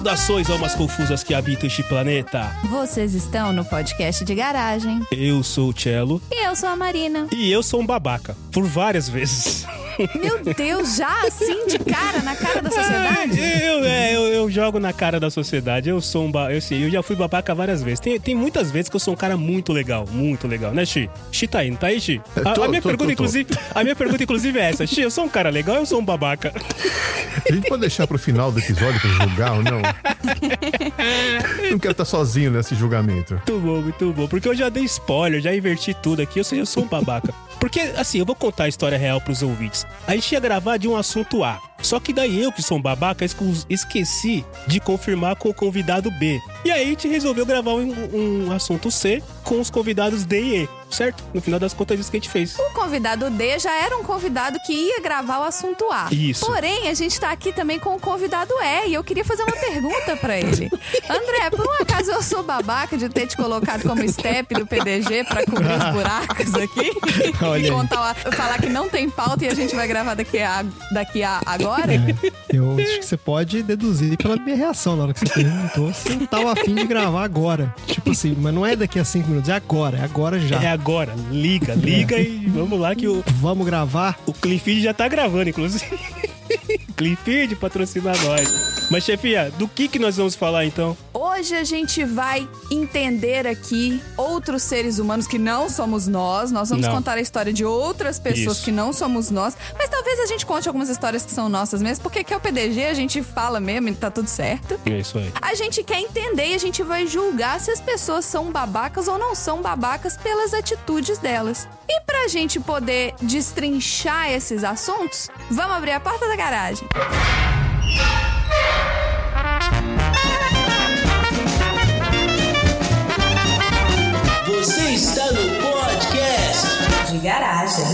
Saudações almas confusas que habitam este planeta. Vocês estão no podcast de garagem. Eu sou o Cello E eu sou a Marina. e eu sou um babaca. Por várias vezes. Meu Deus, já assim de cara, na cara da sociedade? Eu, é, eu, eu jogo na cara da sociedade. Eu sou um ba... eu, sei, eu já fui babaca várias vezes. Tem, tem muitas vezes que eu sou um cara muito legal, muito legal, né, Xi? Xi tá aí, não tá aí, Xi? A, Tô, a minha tô, pergunta, tô, tô. inclusive, a minha pergunta, inclusive, é essa. Xi, eu sou um cara legal ou eu sou um babaca? A gente pode deixar pro final do episódio pra julgar ou não? Não quero estar sozinho nesse julgamento. Muito bom, muito bom. Porque eu já dei spoiler, já inverti tudo aqui, ou seja, eu sou um babaca. Porque, assim, eu vou contar a história real pros ouvintes. A gente ia gravar de um assunto A. Só que daí eu, que sou um babaca, esqueci de confirmar com o convidado B. E aí a gente resolveu gravar um, um assunto C com os convidados D e E, certo? No final das contas, é isso que a gente fez. O convidado D já era um convidado que ia gravar o assunto A. Isso. Porém, a gente tá aqui também com o convidado E e eu queria fazer uma pergunta pra ele. André, por um acaso eu sou babaca de ter te colocado como step do PDG pra cobrir os buracos aqui? Olha e aí. contar, falar que não tem pauta e a gente vai gravar daqui a, daqui a agora? Eu acho que você pode deduzir pela minha reação na hora que você perguntou se eu tava afim de gravar agora. Tipo assim, mas não é daqui a cinco minutos, é agora, é agora já. É agora. Liga, liga e vamos lá que o, Vamos gravar? o Clifford já tá gravando, inclusive. Clifford patrocina nós. Mas, chefia, do que que nós vamos falar então? Hoje a gente vai entender aqui outros seres humanos que não somos nós. Nós vamos Não. contar a história de outras pessoas Isso. que não somos nós. Mas talvez a gente conte algumas histórias que são nossas mesmo, porque aqui é o PDG, a gente fala mesmo e tá tudo certo. É isso aí. A gente quer entender e a gente vai julgar se as pessoas são babacas ou não são babacas pelas atitudes delas. E pra gente poder destrinchar esses assuntos, vamos abrir a porta da garagem. Você está no podcast De garagem.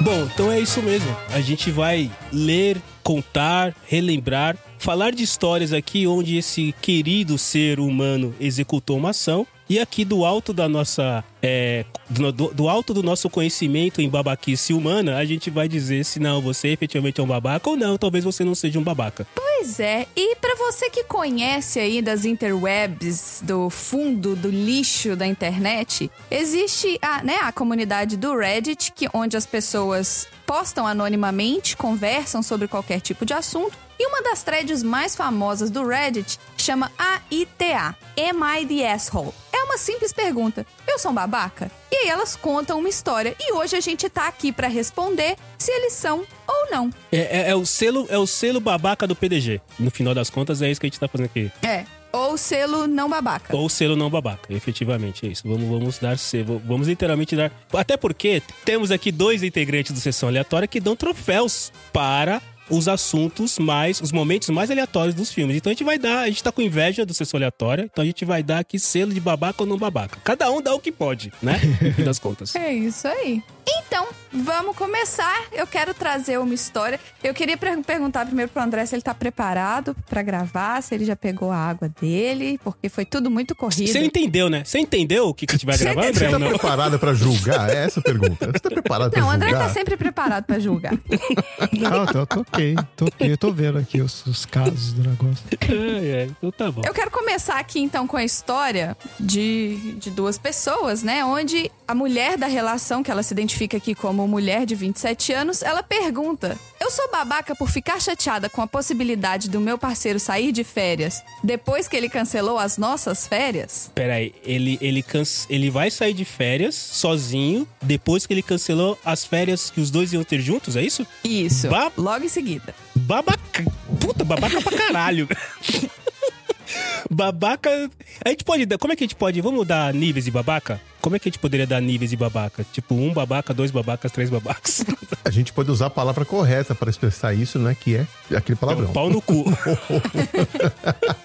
Bom, então é isso mesmo. A gente vai ler, contar, relembrar, falar de histórias aqui onde esse querido ser humano executou uma ação. E aqui do alto da nossa. é, do, do- alto do nosso conhecimento em babaquice humana, a gente vai dizer se não, você efetivamente é um babaca ou não, talvez você não seja um babaca. Pois é, e pra você que conhece aí das interwebs, do fundo do lixo da internet, existe a, né, a comunidade do Reddit, que, onde as pessoas postam anonimamente, conversam sobre qualquer tipo de assunto. E uma das threads mais famosas do Reddit chama AITA, Am I the Asshole? É uma simples pergunta. Eu sou um babaca? E aí elas contam uma história e hoje a gente tá aqui pra responder se eles são ou não. É, é- é o selo, é o selo babaca do PDG. No final das contas, é isso que a gente tá fazendo aqui. É. Ou selo não babaca. Ou selo não babaca, efetivamente, é isso. Vamos, vamos dar selo, vamos literalmente dar. Até porque temos aqui dois integrantes do Sessão Aleatória que dão troféus para os assuntos mais, os momentos mais aleatórios dos filmes. Então a gente vai dar, a gente tá com inveja do Sessão Aleatória, então a gente vai dar aqui selo de babaca ou não babaca. Cada um dá o que pode, né? No fim das contas. É isso aí. Então, vamos começar. Eu quero trazer uma história. Eu queria per- perguntar primeiro pro André se ele tá preparado pra gravar, se ele já pegou a água dele, porque foi tudo muito corrido. Você entendeu, né? Você entendeu o que, que a gente vai gravar, André? Você tá não? preparada pra julgar? É essa a pergunta. Você tá preparada pra Não, o André julgar? tá sempre preparado pra julgar. Não, tô, tô ok, tô ok. Eu tô vendo aqui os, os casos do negócio. É, é, então tá bom. Eu quero começar aqui então com a história de, de duas pessoas, né? Onde a mulher da relação, que ela se identifica aqui como mulher de 27 anos, ela pergunta: Eu sou babaca por ficar chateada com a possibilidade do meu parceiro sair de férias depois que ele cancelou as nossas férias? Peraí, ele, ele, canc... ele vai sair de férias sozinho depois que ele cancelou as férias que os dois iam ter juntos, é isso? Isso. Ba- Logo em seguida. Babaca. Puta, babaca pra caralho. babaca. A gente pode. dar- Como é que a gente pode. Vamos dar níveis de babaca? Como é que a gente poderia dar níveis de babaca? Tipo, um babaca, dois babacas, três babacas. A gente pode usar a palavra correta para expressar isso, né? Que é aquele palavrão. Pau no cu.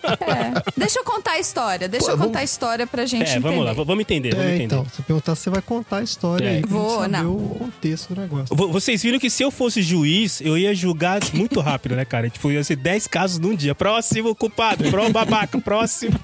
É. Deixa eu contar a história. Deixa Pô, eu vamos- contar a história pra gente É, entender. vamos lá, v- vamos entender, vamos É, entender. então, se perguntar, você vai contar a história É. aí. Vou, saber não. o contexto do negócio. Vo- Vocês viram que se eu fosse juiz, eu ia julgar muito rápido, né, cara? Tipo, ia ser 10 casos num dia. Próximo culpado, pró babaca, próximo.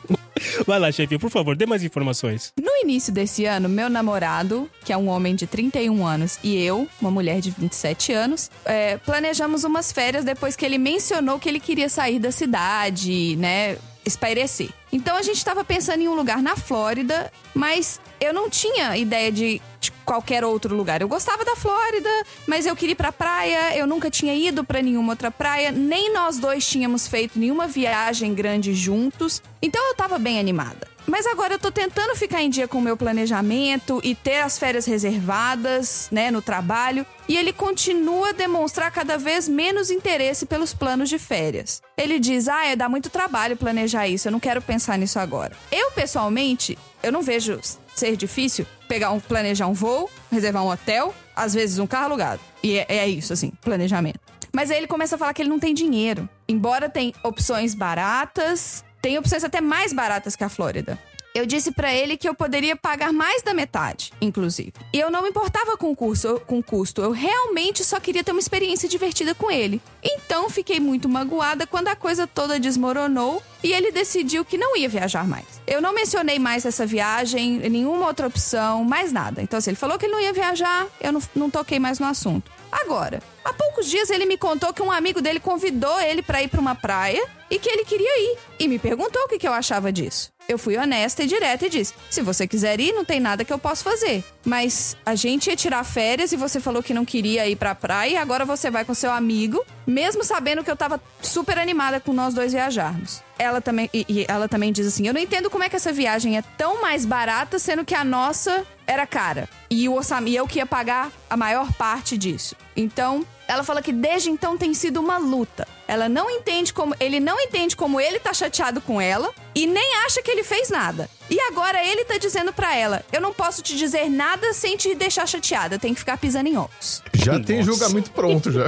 Vai lá, chefe, por favor, dê mais informações. No início desse ano, meu namorado, que é um homem de 31 anos, e eu, uma mulher de 27 anos, é, planejamos umas férias depois que ele mencionou que ele queria sair da cidade, né? Espairecer. Então a gente estava pensando em um lugar na Flórida, mas eu não tinha ideia de, de qualquer outro lugar. Eu gostava da Flórida, mas eu queria ir pra praia, eu nunca tinha ido para nenhuma outra praia, nem nós dois tínhamos feito nenhuma viagem grande juntos. Então eu tava bem animada. Mas agora eu tô tentando ficar em dia com o meu planejamento e ter as férias reservadas, né, no trabalho, e ele continua a demonstrar cada vez menos interesse pelos planos de férias. Ele diz: "Ah, é dá muito trabalho planejar isso, eu não quero pensar nisso agora". Eu pessoalmente, eu não vejo ser difícil pegar um planejar um voo, reservar um hotel, às vezes um carro alugado. E é, é isso assim, planejamento. Mas aí ele começa a falar que ele não tem dinheiro. Embora tem opções baratas, tem opções até mais baratas que a Flórida. Eu disse pra ele que eu poderia pagar mais da metade, inclusive. E eu não me importava com o curso, com custo. Eu realmente só queria ter uma experiência divertida com ele. Então fiquei muito magoada quando a coisa toda desmoronou e ele decidiu que não ia viajar mais. Eu não mencionei mais essa viagem, nenhuma outra opção, mais nada. Então, assim, ele falou que ele não ia viajar, eu não, não toquei mais no assunto. Agora, há poucos dias ele me contou que um amigo dele convidou ele para ir para uma praia e que ele queria ir. E me perguntou o que, que eu achava disso. Eu fui honesta e direta e disse: se você quiser ir, não tem nada que eu possa fazer. Mas a gente ia tirar férias e você falou que não queria ir pra praia e agora você vai com seu amigo, mesmo sabendo que eu tava super animada com nós dois viajarmos. Ela também, e, e ela também diz assim: eu não entendo como é que essa viagem é tão mais barata, sendo que a nossa era cara. E o orçamento, eu que ia pagar a maior parte disso. Então, ela fala que desde então tem sido uma luta. Ela não entende como. Ele não entende como ele tá chateado com ela e nem acha que ele fez nada. E agora ele tá dizendo pra ela: Eu não posso te dizer nada sem te deixar chateada. Tem que ficar pisando em ovos. Já tem Nossa. julgamento pronto já.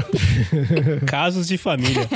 Casos de família.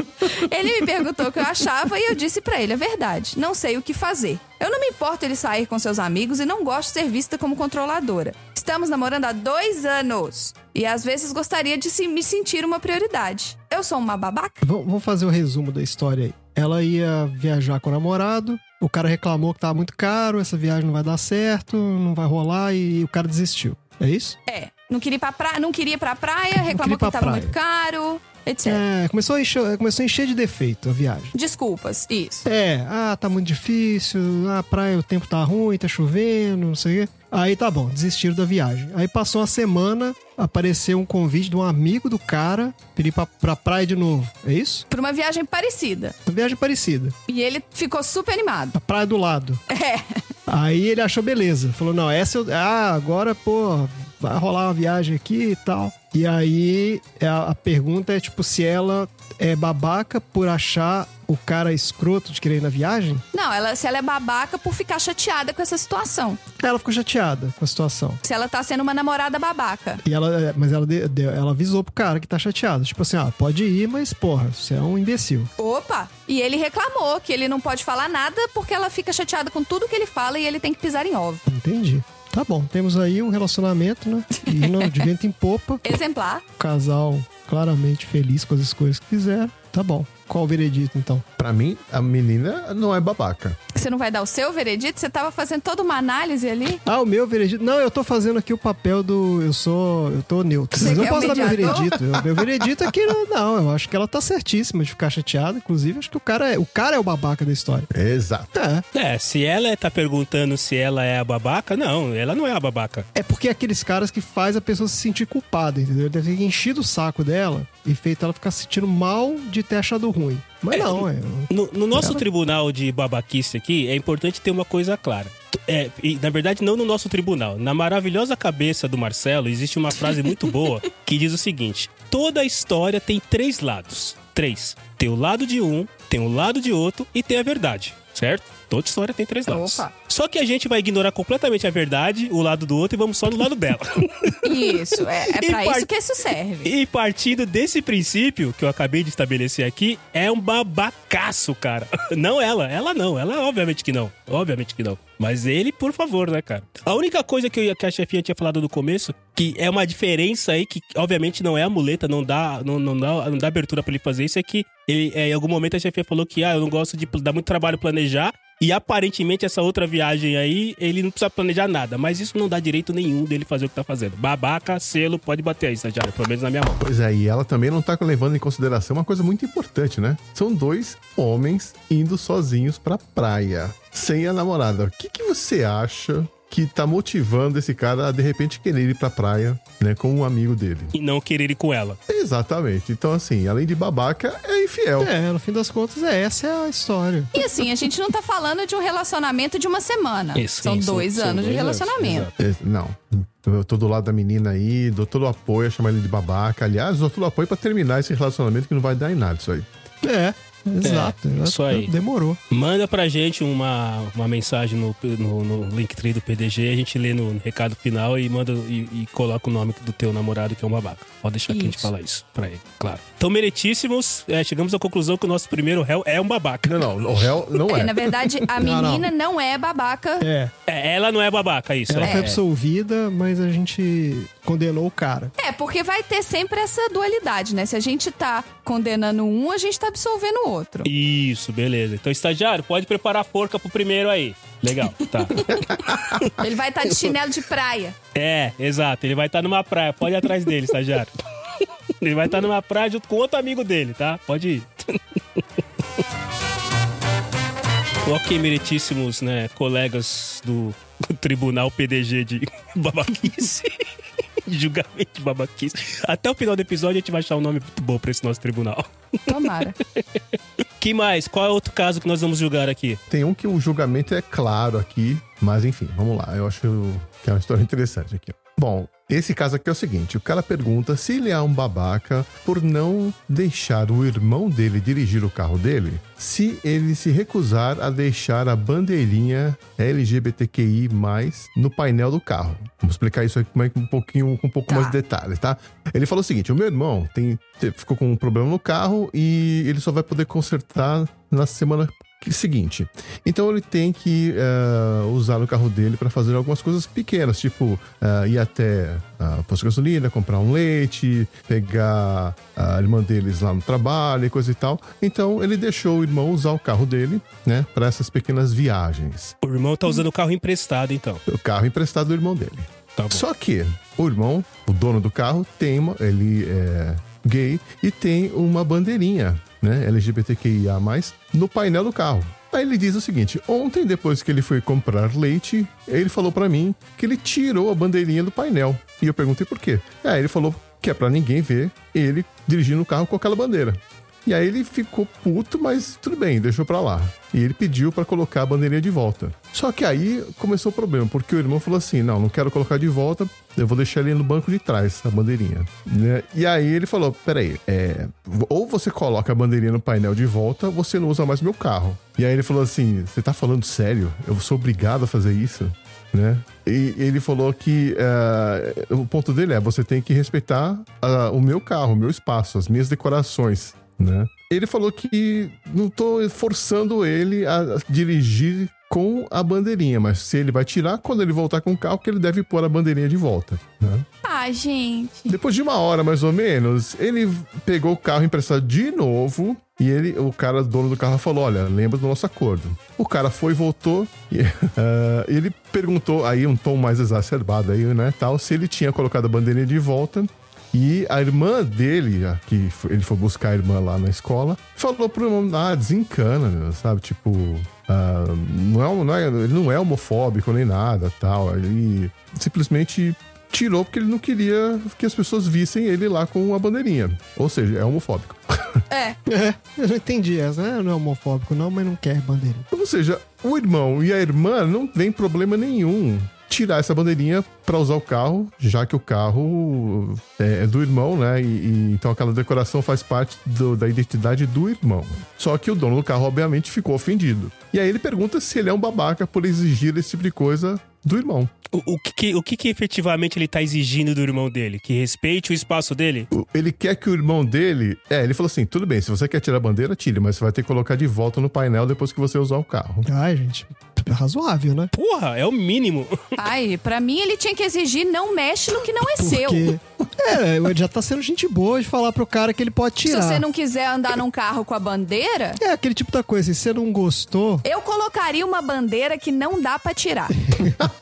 Ele me perguntou o que eu achava e eu disse pra ele a verdade. Não sei o que fazer. Eu não me importo ele sair com seus amigos e não gosto de ser vista como controladora. Estamos namorando há dois anos e às vezes gostaria de se- me sentir uma prioridade. Eu sou uma babaca? Vamos fazer o resumo da história aí. Ela ia viajar com o namorado, o cara reclamou que tava muito caro, essa viagem não vai dar certo, não vai rolar e o cara desistiu. É isso? É. Não queria ir pra praia, não queria ir pra praia, reclamou que tava praia. muito caro, etc. É, começou a, encher, começou a encher de defeito a viagem. Desculpas, isso. É, ah, tá muito difícil, a praia o tempo tá ruim, tá chovendo, não sei o quê. Aí tá bom, desistiram da viagem. Aí passou uma semana, apareceu um convite de um amigo do cara pedir pra, pra praia de novo. É isso? Pra uma viagem parecida. Uma viagem parecida. E ele ficou super animado. A praia do lado. É. Aí ele achou beleza. Falou, não, essa eu. Ah, agora, pô, vai rolar uma viagem aqui e tal. E aí a, a pergunta é, tipo, se ela é babaca por achar o cara escroto de querer ir na viagem? Não, ela, se ela é babaca por ficar chateada com essa situação. Ela ficou chateada com a situação. Se ela tá sendo uma namorada babaca. E ela, mas ela, ela avisou pro cara que tá chateado. Tipo assim, ah, pode ir, mas porra, você é um imbecil. Opa! E ele reclamou que ele não pode falar nada porque ela fica chateada com tudo que ele fala e ele tem que pisar em ovo. Entendi. Tá bom, temos aí um relacionamento, né? Indo de vento em popa. Exemplar. O casal claramente feliz com as escolhas que fizeram. Tá bom. Qual o veredito, então? Pra mim, a menina não é babaca. Você não vai dar o seu veredito? Você tava fazendo toda uma análise ali? Ah, o meu veredito. Não, eu tô fazendo aqui o papel do. Eu sou. Eu tô neutro. Você Mas eu quer o posso dar meu veredito. O meu veredito é que não, eu acho que ela tá certíssima de ficar chateada. Inclusive, acho que o cara é o, cara é o babaca da história. Exato. É. É, se ela tá perguntando se ela é a babaca, não, ela não é a babaca. É porque é aqueles caras que faz a pessoa se sentir culpada, entendeu? Deve ter enchido o saco dela e feito ela ficar se sentindo mal de ter achado ruim. Mas É, não, é. No, no nosso Ela- tribunal de babaquice aqui, é importante ter uma coisa clara. É, e, na verdade, não no nosso tribunal. Na maravilhosa cabeça do Marcelo, existe uma frase muito boa que diz o seguinte: toda história tem três lados. Três. Tem o lado de um, tem o lado de outro e tem a verdade. Certo? Toda história tem três lados. Opa. Só que a gente vai ignorar completamente a verdade, o lado do outro e vamos só no lado dela. Isso, é, é pra par- isso que isso serve. E partindo desse princípio que eu acabei de estabelecer aqui, é um babacaço, cara. Não ela, ela não, ela obviamente que não. Obviamente que não. Mas ele, por favor, né, cara? A única coisa que, eu, que a chefinha tinha falado no começo, que é uma diferença aí, que obviamente não é a muleta, não dá, não, não dá, não dá abertura pra ele fazer isso, é que ele, é, em algum momento a chefinha falou que, ah, eu não gosto de dar muito trabalho planejar, E aparentemente essa outra viagem aí, ele não precisa planejar nada. Mas isso não dá direito nenhum dele fazer o que tá fazendo. Babaca, selo, pode bater aí, estagiário. Pelo menos na minha mão. Pois é, e ela também não tá levando em consideração uma coisa muito importante, né? São dois homens indo sozinhos pra praia, sem a namorada. O que, que você acha que tá motivando esse cara a de repente querer ir pra praia, né, com um amigo dele? E não querer ir com ela. Exatamente. Então, assim, além de babaca, é infiel. É, no fim das contas, é, essa é a história. E assim, a gente não tá falando de um relacionamento de uma semana. Isso, são isso, dois são anos de relacionamento. É, Não. Eu tô do lado da menina aí, dou todo o apoio a chamar ele de babaca. Aliás, dou todo o apoio pra terminar esse relacionamento que não vai dar em nada isso aí. É, exato. isso aí. Demorou. Manda pra gente uma, uma mensagem no, no, no Linktree do PDG, a gente lê no recado final e manda e, e coloca o nome do teu namorado, que é um babaca. Pode deixar que a gente Isso. fala isso pra ele, claro. Então, meritíssimos, é, chegamos à conclusão que o nosso primeiro réu é um babaca. Não, não, o réu não É, é. na verdade, a Não, não. menina não, é babaca. É, É, ela não é babaca, isso. ela é. foi absolvida, mas a gente condenou o cara. É, porque vai ter sempre essa dualidade, né? Se a gente tá condenando um, a gente tá absolvendo o outro. Isso, beleza. Então, estagiário, pode preparar a forca pro primeiro aí. Legal, tá. Ele vai estar de chinelo de praia. É, exato. Ele vai estar numa praia. Pode ir atrás dele, estagiário. Ele vai estar numa praia junto com outro amigo dele, tá? Pode ir. ok, meritíssimos, né, colegas do, do Tribunal PDG de babaquice. Julgamento de babaquice. Até o final do episódio a gente vai achar um nome muito bom pra esse nosso tribunal. Tomara. Que mais? Qual é outro caso que nós vamos julgar aqui? Tem um que o julgamento é claro aqui, mas enfim, vamos lá. Eu acho que é uma história interessante aqui. Bom, esse caso aqui é o seguinte: o cara pergunta se ele é um babaca por não deixar o irmão dele dirigir o carro dele, se ele se recusar a deixar a bandeirinha LGBTQI no painel do carro. Vamos explicar isso aqui com um pouquinho, com um pouco Tá. mais de detalhes, tá? Ele falou o seguinte: o meu irmão tem, te- ficou com um problema no carro e ele só vai poder consertar na semana que- seguinte. Então ele tem que eh, usar o carro dele para fazer algumas coisas pequenas, tipo eh, ir até a posto de gasolina, comprar um leite, pegar a irmã deles lá no trabalho e coisa e tal. Então ele deixou o irmão usar o carro dele, né, para essas pequenas viagens. O irmão tá usando o carro emprestado, então. O carro emprestado do irmão dele. Tá. Só que o irmão, o dono do carro, tem uma, ele é gay e tem uma bandeirinha, né, LGBTQIA+, no painel do carro. Aí ele diz o seguinte: ontem, depois que ele foi comprar leite, ele falou pra mim que ele tirou a bandeirinha do painel. E eu perguntei por quê. Aí ele falou que é pra ninguém ver ele dirigindo o carro com aquela bandeira. E aí ele ficou puto, mas tudo bem, deixou pra lá. E ele pediu pra colocar a bandeirinha de volta. Só que aí começou o problema, porque o irmão falou assim: não, não quero colocar de volta, eu vou deixar ele no banco de trás, a bandeirinha. Né? E aí ele falou: peraí, é, ou você coloca a bandeirinha no painel de volta, você não usa mais meu carro. E aí ele falou assim: você tá falando sério? Eu sou obrigado a fazer isso? Né? E ele falou que eh, o ponto dele é: você tem que respeitar ah, o meu carro, o meu espaço, as minhas decorações. Né? Ele falou que não tô forçando ele a dirigir com a bandeirinha, mas se ele vai tirar quando ele voltar com o carro, que ele deve pôr a bandeirinha de volta. Né? Ah, gente. Depois de uma hora, mais ou menos, ele pegou o carro emprestado de novo. E ele, o cara, dono do carro, falou: Olha, lembra do nosso acordo. O cara foi, voltou. E, ah, ele perguntou, aí um tom mais exacerbado aí, né? Tal, se ele tinha colocado a bandeirinha de volta. E a irmã dele, que ele foi buscar a irmã lá na escola, falou pro irmão: Ah, desencana, meu", sabe? Tipo, ah, não é, não é- ele não é homofóbico nem nada, tal. Ele simplesmente tirou porque ele não queria que as pessoas vissem ele lá com a bandeirinha. Ou seja, é homofóbico. É. É, eu não entendi essa, né? Não é homofóbico, não, mas não quer bandeirinha. Ou seja, o irmão e a irmã não tem problema nenhum tirar essa bandeirinha pra usar o carro, já que o carro é, é do irmão, né? E, e então aquela decoração faz parte do- da identidade do irmão. Só que o dono do carro, obviamente, ficou ofendido. E aí ele pergunta se ele é um babaca por exigir esse tipo de coisa do irmão. O, o que, o que, que efetivamente ele tá exigindo do irmão dele? Que respeite o espaço dele? O- Ele quer que o irmão dele. É, ele falou assim: tudo bem, se você quer tirar a bandeira, tire, mas você vai ter que colocar de volta no painel depois que você usar o carro. Ai, gente, é razoável, né? Porra, é o mínimo. Ai, pra mim ele tinha que exigir não mexe no que não é seu. É, ele já tá sendo gente boa de falar pro cara que ele pode Se tirar. você não quiser andar num carro com a bandeira, É aquele tipo da coisa, se você não gostou, eu colocaria uma bandeira que não dá pra tirar.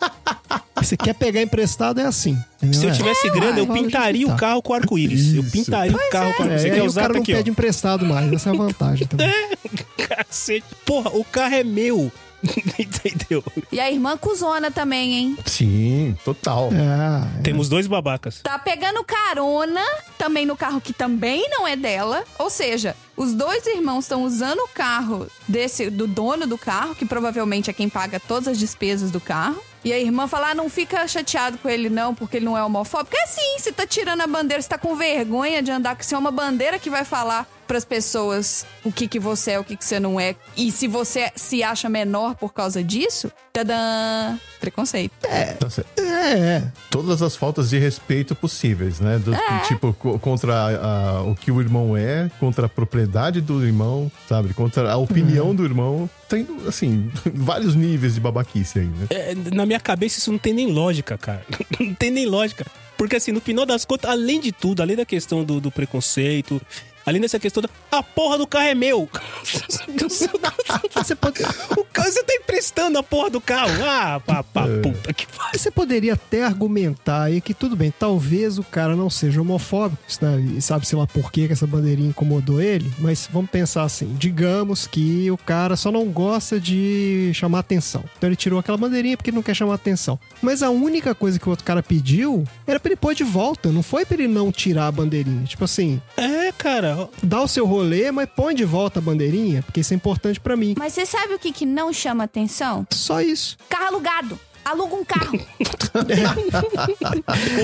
você quer pegar emprestado, é assim. Se eu É. tivesse grana, eu pintaria o justificar. carro com arco-íris. Eu pintaria o carro com É, arco-íris. Você aí quer o usar cara tá não aqui, ó. pede emprestado mais, essa é a vantagem também. Cacete. Porra, o carro é meu. Entendeu? E a irmã cuzona também, hein? Sim, total. É, é. Temos dois babacas. Tá pegando carona também no carro que também não é dela. Ou seja, os dois irmãos estão usando o carro desse do dono do carro, que provavelmente é quem paga todas as despesas do carro. E a irmã fala: ah, não fica chateado com ele, não, porque ele não é homofóbico. É sim, você tá tirando a bandeira, você tá com vergonha de andar com isso. É uma bandeira que vai falar pras pessoas o que, que você é, o que, que você não é. E se você se acha menor por causa disso, tadã! Preconceito. Tá certo. É, Todas as faltas de respeito possíveis, né? Do, Tipo, co- contra a- a- o que o irmão é, contra a propriedade do irmão, sabe? Contra a opinião do irmão. Tem, assim, vários níveis de babaquice aí, né? É, na minha cabeça isso não tem nem lógica, cara. Não tem nem lógica. Porque assim, no final das contas, além de tudo, além da questão do, do preconceito, além dessa questão da. A porra do carro é meu! você, pode- o carro, você tá emprestando a porra do carro. Ah, pá, pá, É. puta que pariu. você poderia até argumentar aí que tudo bem, talvez o cara não seja homofóbico, né? e sabe, sei lá, por que que essa bandeirinha incomodou ele, mas vamos pensar assim, digamos que o cara só não gosta de chamar atenção. Então ele tirou aquela bandeirinha porque ele não quer chamar atenção. Mas a única coisa que o outro cara pediu era pra ele pôr de volta, não foi pra ele não tirar a bandeirinha. Tipo assim, É, cara. Dá o seu rolê, mas põe de volta a bandeirinha, porque isso é importante pra mim. Mas você sabe o que, que não chama atenção? Só isso. Carro alugado. Aluga um carro.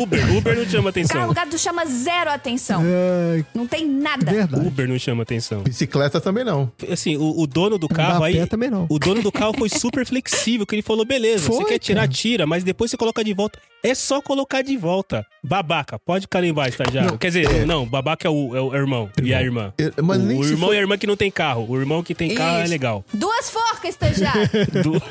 Uber, Uber não chama Carro atenção. alugado chama zero atenção. É, Não tem nada. verdade. Uber não chama atenção. Bicicleta também não. Assim, o, o dono do carro aí. pé também não. O dono do carro foi super flexível, que ele falou: beleza, você Foi, quer tirar, cara. tira, mas depois você coloca de volta. É só colocar de volta. Babaca, pode carimbar, estagiário. Quer dizer, não, babaca é o, é o irmão e a irmã. É, mas o o irmão for- e a irmã que não tem carro. O irmão que tem carro é legal. Duas forcas, estagiário. Do-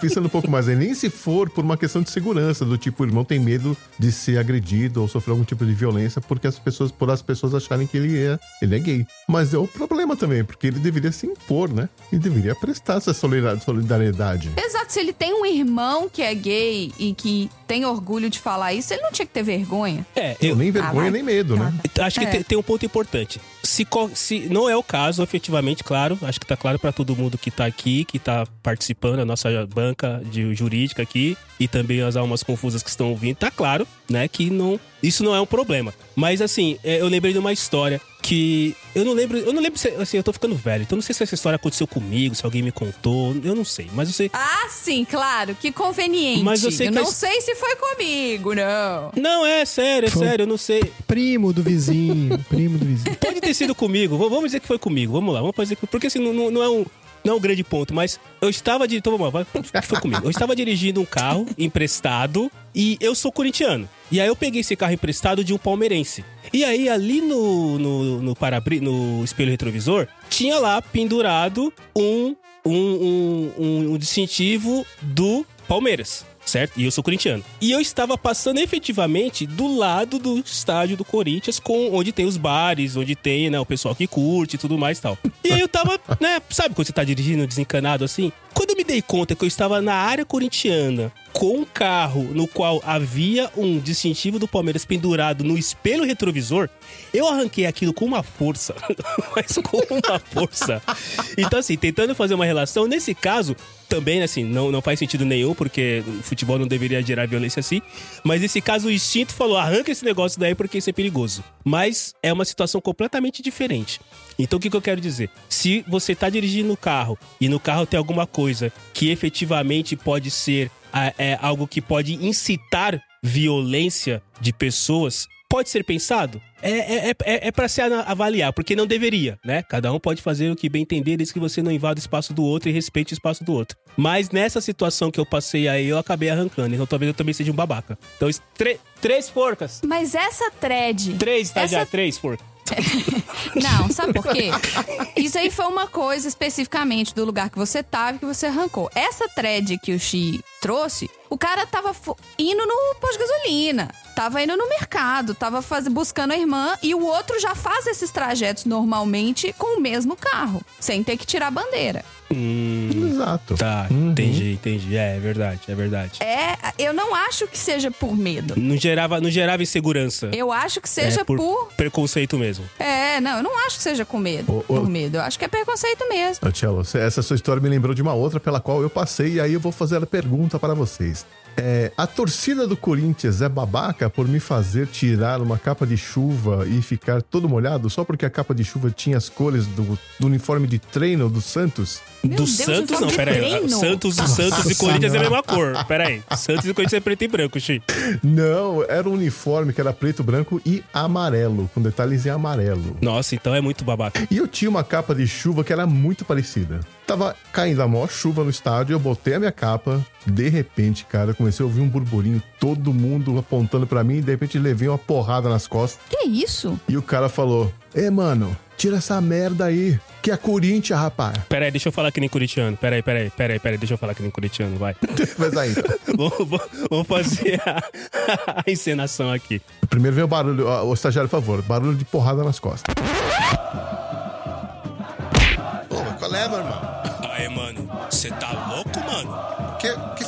Pensando um pouco mais, aí, nem se for por uma questão de segurança, do tipo, o irmão tem medo de ser agredido ou sofrer algum tipo de violência porque as pessoas, por as pessoas acharem que ele é, ele é gay. Mas é o problema também, porque ele deveria se impor, né? Ele deveria prestar essa solidar- solidariedade. Exato, se ele tem um irmão que é gay e que tem orgulho de falar isso, ele não tinha que ter vergonha. é, Eu eu, nem vergonha, vai. nem medo, né? Acho que É. tem, tem um ponto importante. Se, se não é o caso, efetivamente, claro, acho que tá claro pra todo mundo que tá aqui, que tá participando, a nossa banca de jurídica aqui e também as almas confusas que estão ouvindo, tá claro, né, que não, isso não é um problema. Mas assim, é, eu lembrei de uma história que eu não lembro, eu não lembro se assim, eu tô ficando velho, então não sei se essa história aconteceu comigo, se alguém me contou, eu não sei, mas eu sei Ah, sim, claro, que conveniente. Mas eu sei que não a- sei se foi comigo, não. Não, é sério, é Foi. sério, eu não sei. Primo do vizinho, primo do vizinho. Pode ter sido comigo. Vamos dizer que foi comigo. Vamos lá. Vamos fazer que- porque assim não- não é um não é um grande ponto, mas eu estava de vai, foi comigo. Eu estava dirigindo um carro emprestado e eu sou corintiano. E aí eu peguei esse carro emprestado de um palmeirense. E aí ali no no no, parabri- no espelho retrovisor tinha lá pendurado um um, um, um, um distintivo do Palmeiras. Certo? E eu sou corintiano. E eu estava passando efetivamente do lado do estádio do Corinthians, com onde tem os bares, onde tem, né, o pessoal que curte e tudo mais e tal. E aí eu tava, né, sabe quando você tá dirigindo desencanado assim? Quando eu me dei conta que eu estava na área corintiana com um carro no qual havia um distintivo do Palmeiras pendurado no espelho retrovisor, eu arranquei aquilo com uma força, mas com uma força. Então assim, tentando fazer uma relação, nesse caso, também, assim, não, não faz sentido nenhum, porque o futebol não deveria gerar violência assim. Mas nesse caso, o instinto falou: arranca esse negócio daí porque isso é perigoso. Mas é uma situação completamente diferente. Então, o que, que eu quero dizer? Se você tá dirigindo o carro e no carro tem alguma coisa que efetivamente pode ser ah, é, algo que pode incitar violência de pessoas, pode ser pensado? É, é, é, é, é para se avaliar, porque não deveria, né? Cada um pode fazer o que bem entender, desde que você não invada o espaço do outro e respeite o espaço do outro. Mas nessa situação que eu passei aí, eu acabei arrancando. Então talvez eu também seja um babaca. Então, três forcas. Mas essa thread. Três, tá já, essa... três forcas. Não, sabe por quê? Isso aí foi uma coisa especificamente do lugar que você tava e que você arrancou. Essa thread que o Xi trouxe, O cara tava indo no posto de gasolina, tava indo no mercado, tava faz... buscando a irmã e o outro já faz esses trajetos normalmente com o mesmo carro, sem ter que tirar a bandeira. Hum, Exato. tá, Uhum. entendi, entendi. É, é verdade, é verdade. É, eu não acho que seja por medo. Não gerava, não gerava insegurança. Eu acho que seja É, por, por... preconceito mesmo. É, não, eu não acho que seja com medo. Ô, ô. Por medo. Eu acho que é preconceito mesmo. Ô, cê- essa sua história me lembrou de uma outra pela qual eu passei, e aí eu vou fazer a pergunta para vocês. É, a torcida do Corinthians é babaca por me fazer tirar uma capa de chuva e ficar todo molhado só porque a capa de chuva tinha as cores do, do uniforme de treino do Santos? Meu do Deus, Santos, não, peraí. treino. Santos, Santos e Corinthians é a mesma cor. Peraí. Santos e Corinthians é preto e branco, Xi. Não, era um uniforme que era preto, branco e amarelo, com detalhes em amarelo. Nossa, então é muito babaca. E eu tinha uma capa de chuva que era muito parecida. Tava caindo a maior chuva no estádio, eu botei a minha capa. De repente, cara, comecei a ouvir um burburinho, todo mundo apontando pra mim, e de repente levei uma porrada nas costas. Que isso? E o cara falou: Ê, mano, tira essa merda aí, que é Corinthians, rapaz. Peraí, deixa eu falar que nem corintiano. Peraí, peraí, peraí, peraí, deixa eu falar que nem corintiano, vai. Mas aí, vamos fazer a, a encenação aqui. primeiro vem o barulho, ó, o estagiário, por favor, barulho de porrada nas costas. Pô, qual é, meu irmão? Aê, mano, você tá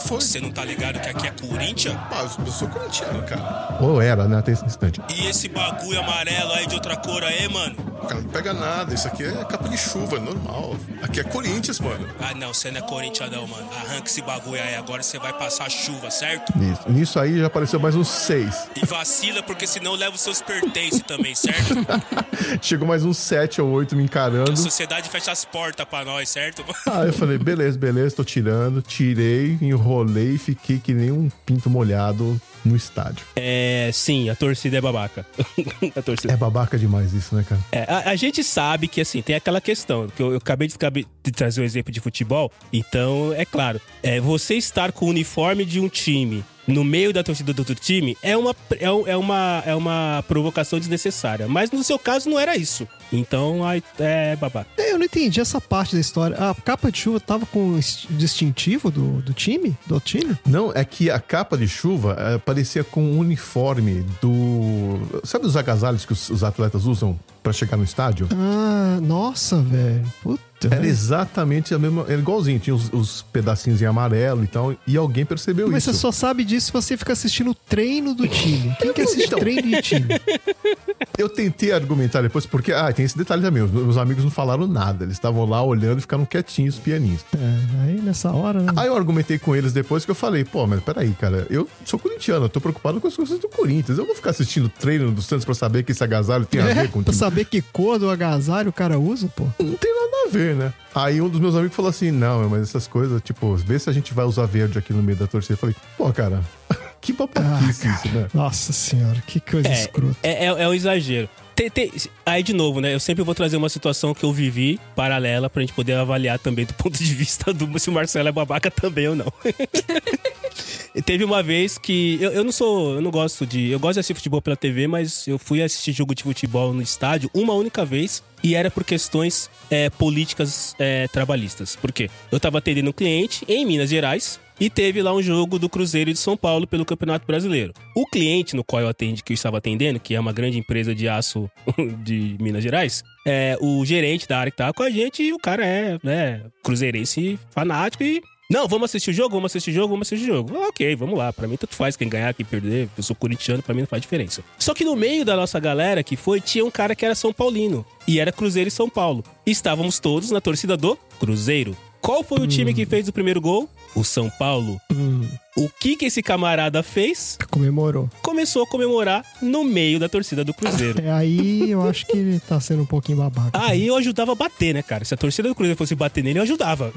foi? Você não tá ligado que aqui é Corinthians? Pá, eu, sou corintiano, cara. Ou era, né, até esse instante. E esse bagulho amarelo aí de outra cor aí, mano? Cara, não pega nada. Isso aqui é capa de chuva, é normal. Aqui é Corinthians, mano. Ah, não, você não é Corinthians não, mano. Arranca esse bagulho aí, agora você vai passar chuva, certo? Nisso, nisso aí já apareceu mais uns seis. E vacila, porque senão leva os seus pertences também, certo? Chegou mais uns sete ou oito me encarando. A sociedade fecha as portas pra nós, certo? Aí eu falei, beleza, beleza, tô tirando. Tirei, enrolei e fiquei que nem um pinto molhado no estádio. É, sim, a torcida é babaca. a torcida. É babaca demais isso, né, cara? É, a, a gente sabe que, assim, tem aquela questão, que eu, eu acabei de, acabei de trazer um exemplo de futebol, então, é claro, é, você estar com o uniforme de um time no meio da torcida do outro time é uma, é, é uma, é uma provocação desnecessária. Mas no seu caso não era isso. Então, aí, é babaca. É, Eu não entendi essa parte da história. A capa de chuva tava com o distintivo do, do time? Do time? Não, é que a capa de chuva eh, parecia com o uniforme do. Sabe os agasalhos que os, os atletas usam pra chegar no estádio? Ah, nossa, velho. Puta. Era exatamente a mesma. Era igualzinho, tinha os, os pedacinhos em amarelo e tal. E alguém percebeu Mas isso. você só sabe disso se você fica assistindo o treino do time. Quem que assiste Então. treino de time? Eu tentei argumentar depois, porque, ah, tem esse detalhe também. Os meus amigos não falaram nada. Eles estavam lá olhando e ficaram quietinhos, pianinhos. É, aí nessa hora, né? Aí eu argumentei com eles depois que eu falei, pô, mas peraí, cara, eu sou corintiano, eu tô preocupado com as coisas do Corinthians. Eu vou ficar assistindo treino do Santos pra saber que esse agasalho tem a É, ver com o pra time. saber que cor do agasalho o cara usa, pô. Não tem nada a ver, né? Aí um dos meus amigos falou assim: não, mas essas coisas, tipo, vê se a gente vai usar verde aqui no meio da torcida. Eu falei, pô, cara, que papaquice isso, né? Nossa senhora, que coisa É, escrota. é, é, é um exagero. Tem- tem- aí, de novo, né? Eu sempre vou trazer uma situação que eu vivi paralela pra gente poder avaliar também do ponto de vista do se o Marcelo é babaca também ou não. Teve uma vez que. Eu, eu não sou. Eu não gosto de. Eu gosto de assistir futebol pela TV, mas eu fui assistir jogo de futebol no estádio uma única vez. E era por questões é, políticas é, trabalhistas. Por quê? Eu tava atendendo um cliente em Minas Gerais. E teve lá um jogo do Cruzeiro de São Paulo pelo Campeonato Brasileiro. O cliente no qual eu atendi, que eu estava atendendo, que é uma grande empresa de aço de Minas Gerais, é o gerente da área que tava com a gente, e o cara é, né, cruzeirense fanático e não, vamos assistir o jogo, vamos assistir o jogo, vamos assistir o jogo. Ah, ok, vamos lá. Pra mim, tanto faz quem ganhar, quem perder. Eu sou corintiano, pra mim não faz diferença. Só que no meio da nossa galera que foi, tinha um cara que era São Paulino. E era Cruzeiro e São Paulo. E estávamos todos na torcida do Cruzeiro. Qual foi o time que fez o primeiro gol? O São Paulo. Hum, O que que esse camarada fez? comemorou. Começou a comemorar no meio da torcida do Cruzeiro. É, aí eu acho que ele tá sendo um pouquinho babaca. Aí eu ajudava a bater, né, cara? Se a torcida do Cruzeiro fosse bater nele, eu ajudava.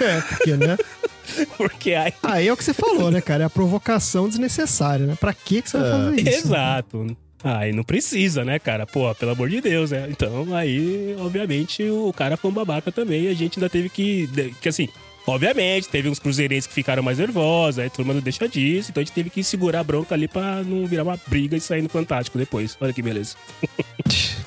É, porque, né? Porque aí. Aí é o que você falou, né, cara? É a provocação desnecessária, né? Pra que que você vai fazer isso? Exato. Aí não precisa, né, cara? Pô, pelo amor de Deus, né? Então, aí, obviamente, o cara foi um babaca também. E a gente ainda teve que. Que assim, obviamente, teve uns cruzeirenses que ficaram mais nervosos, aí a turma não deixa disso. Então a gente teve que segurar a bronca ali pra não virar uma briga e sair no Fantástico depois. Olha que beleza.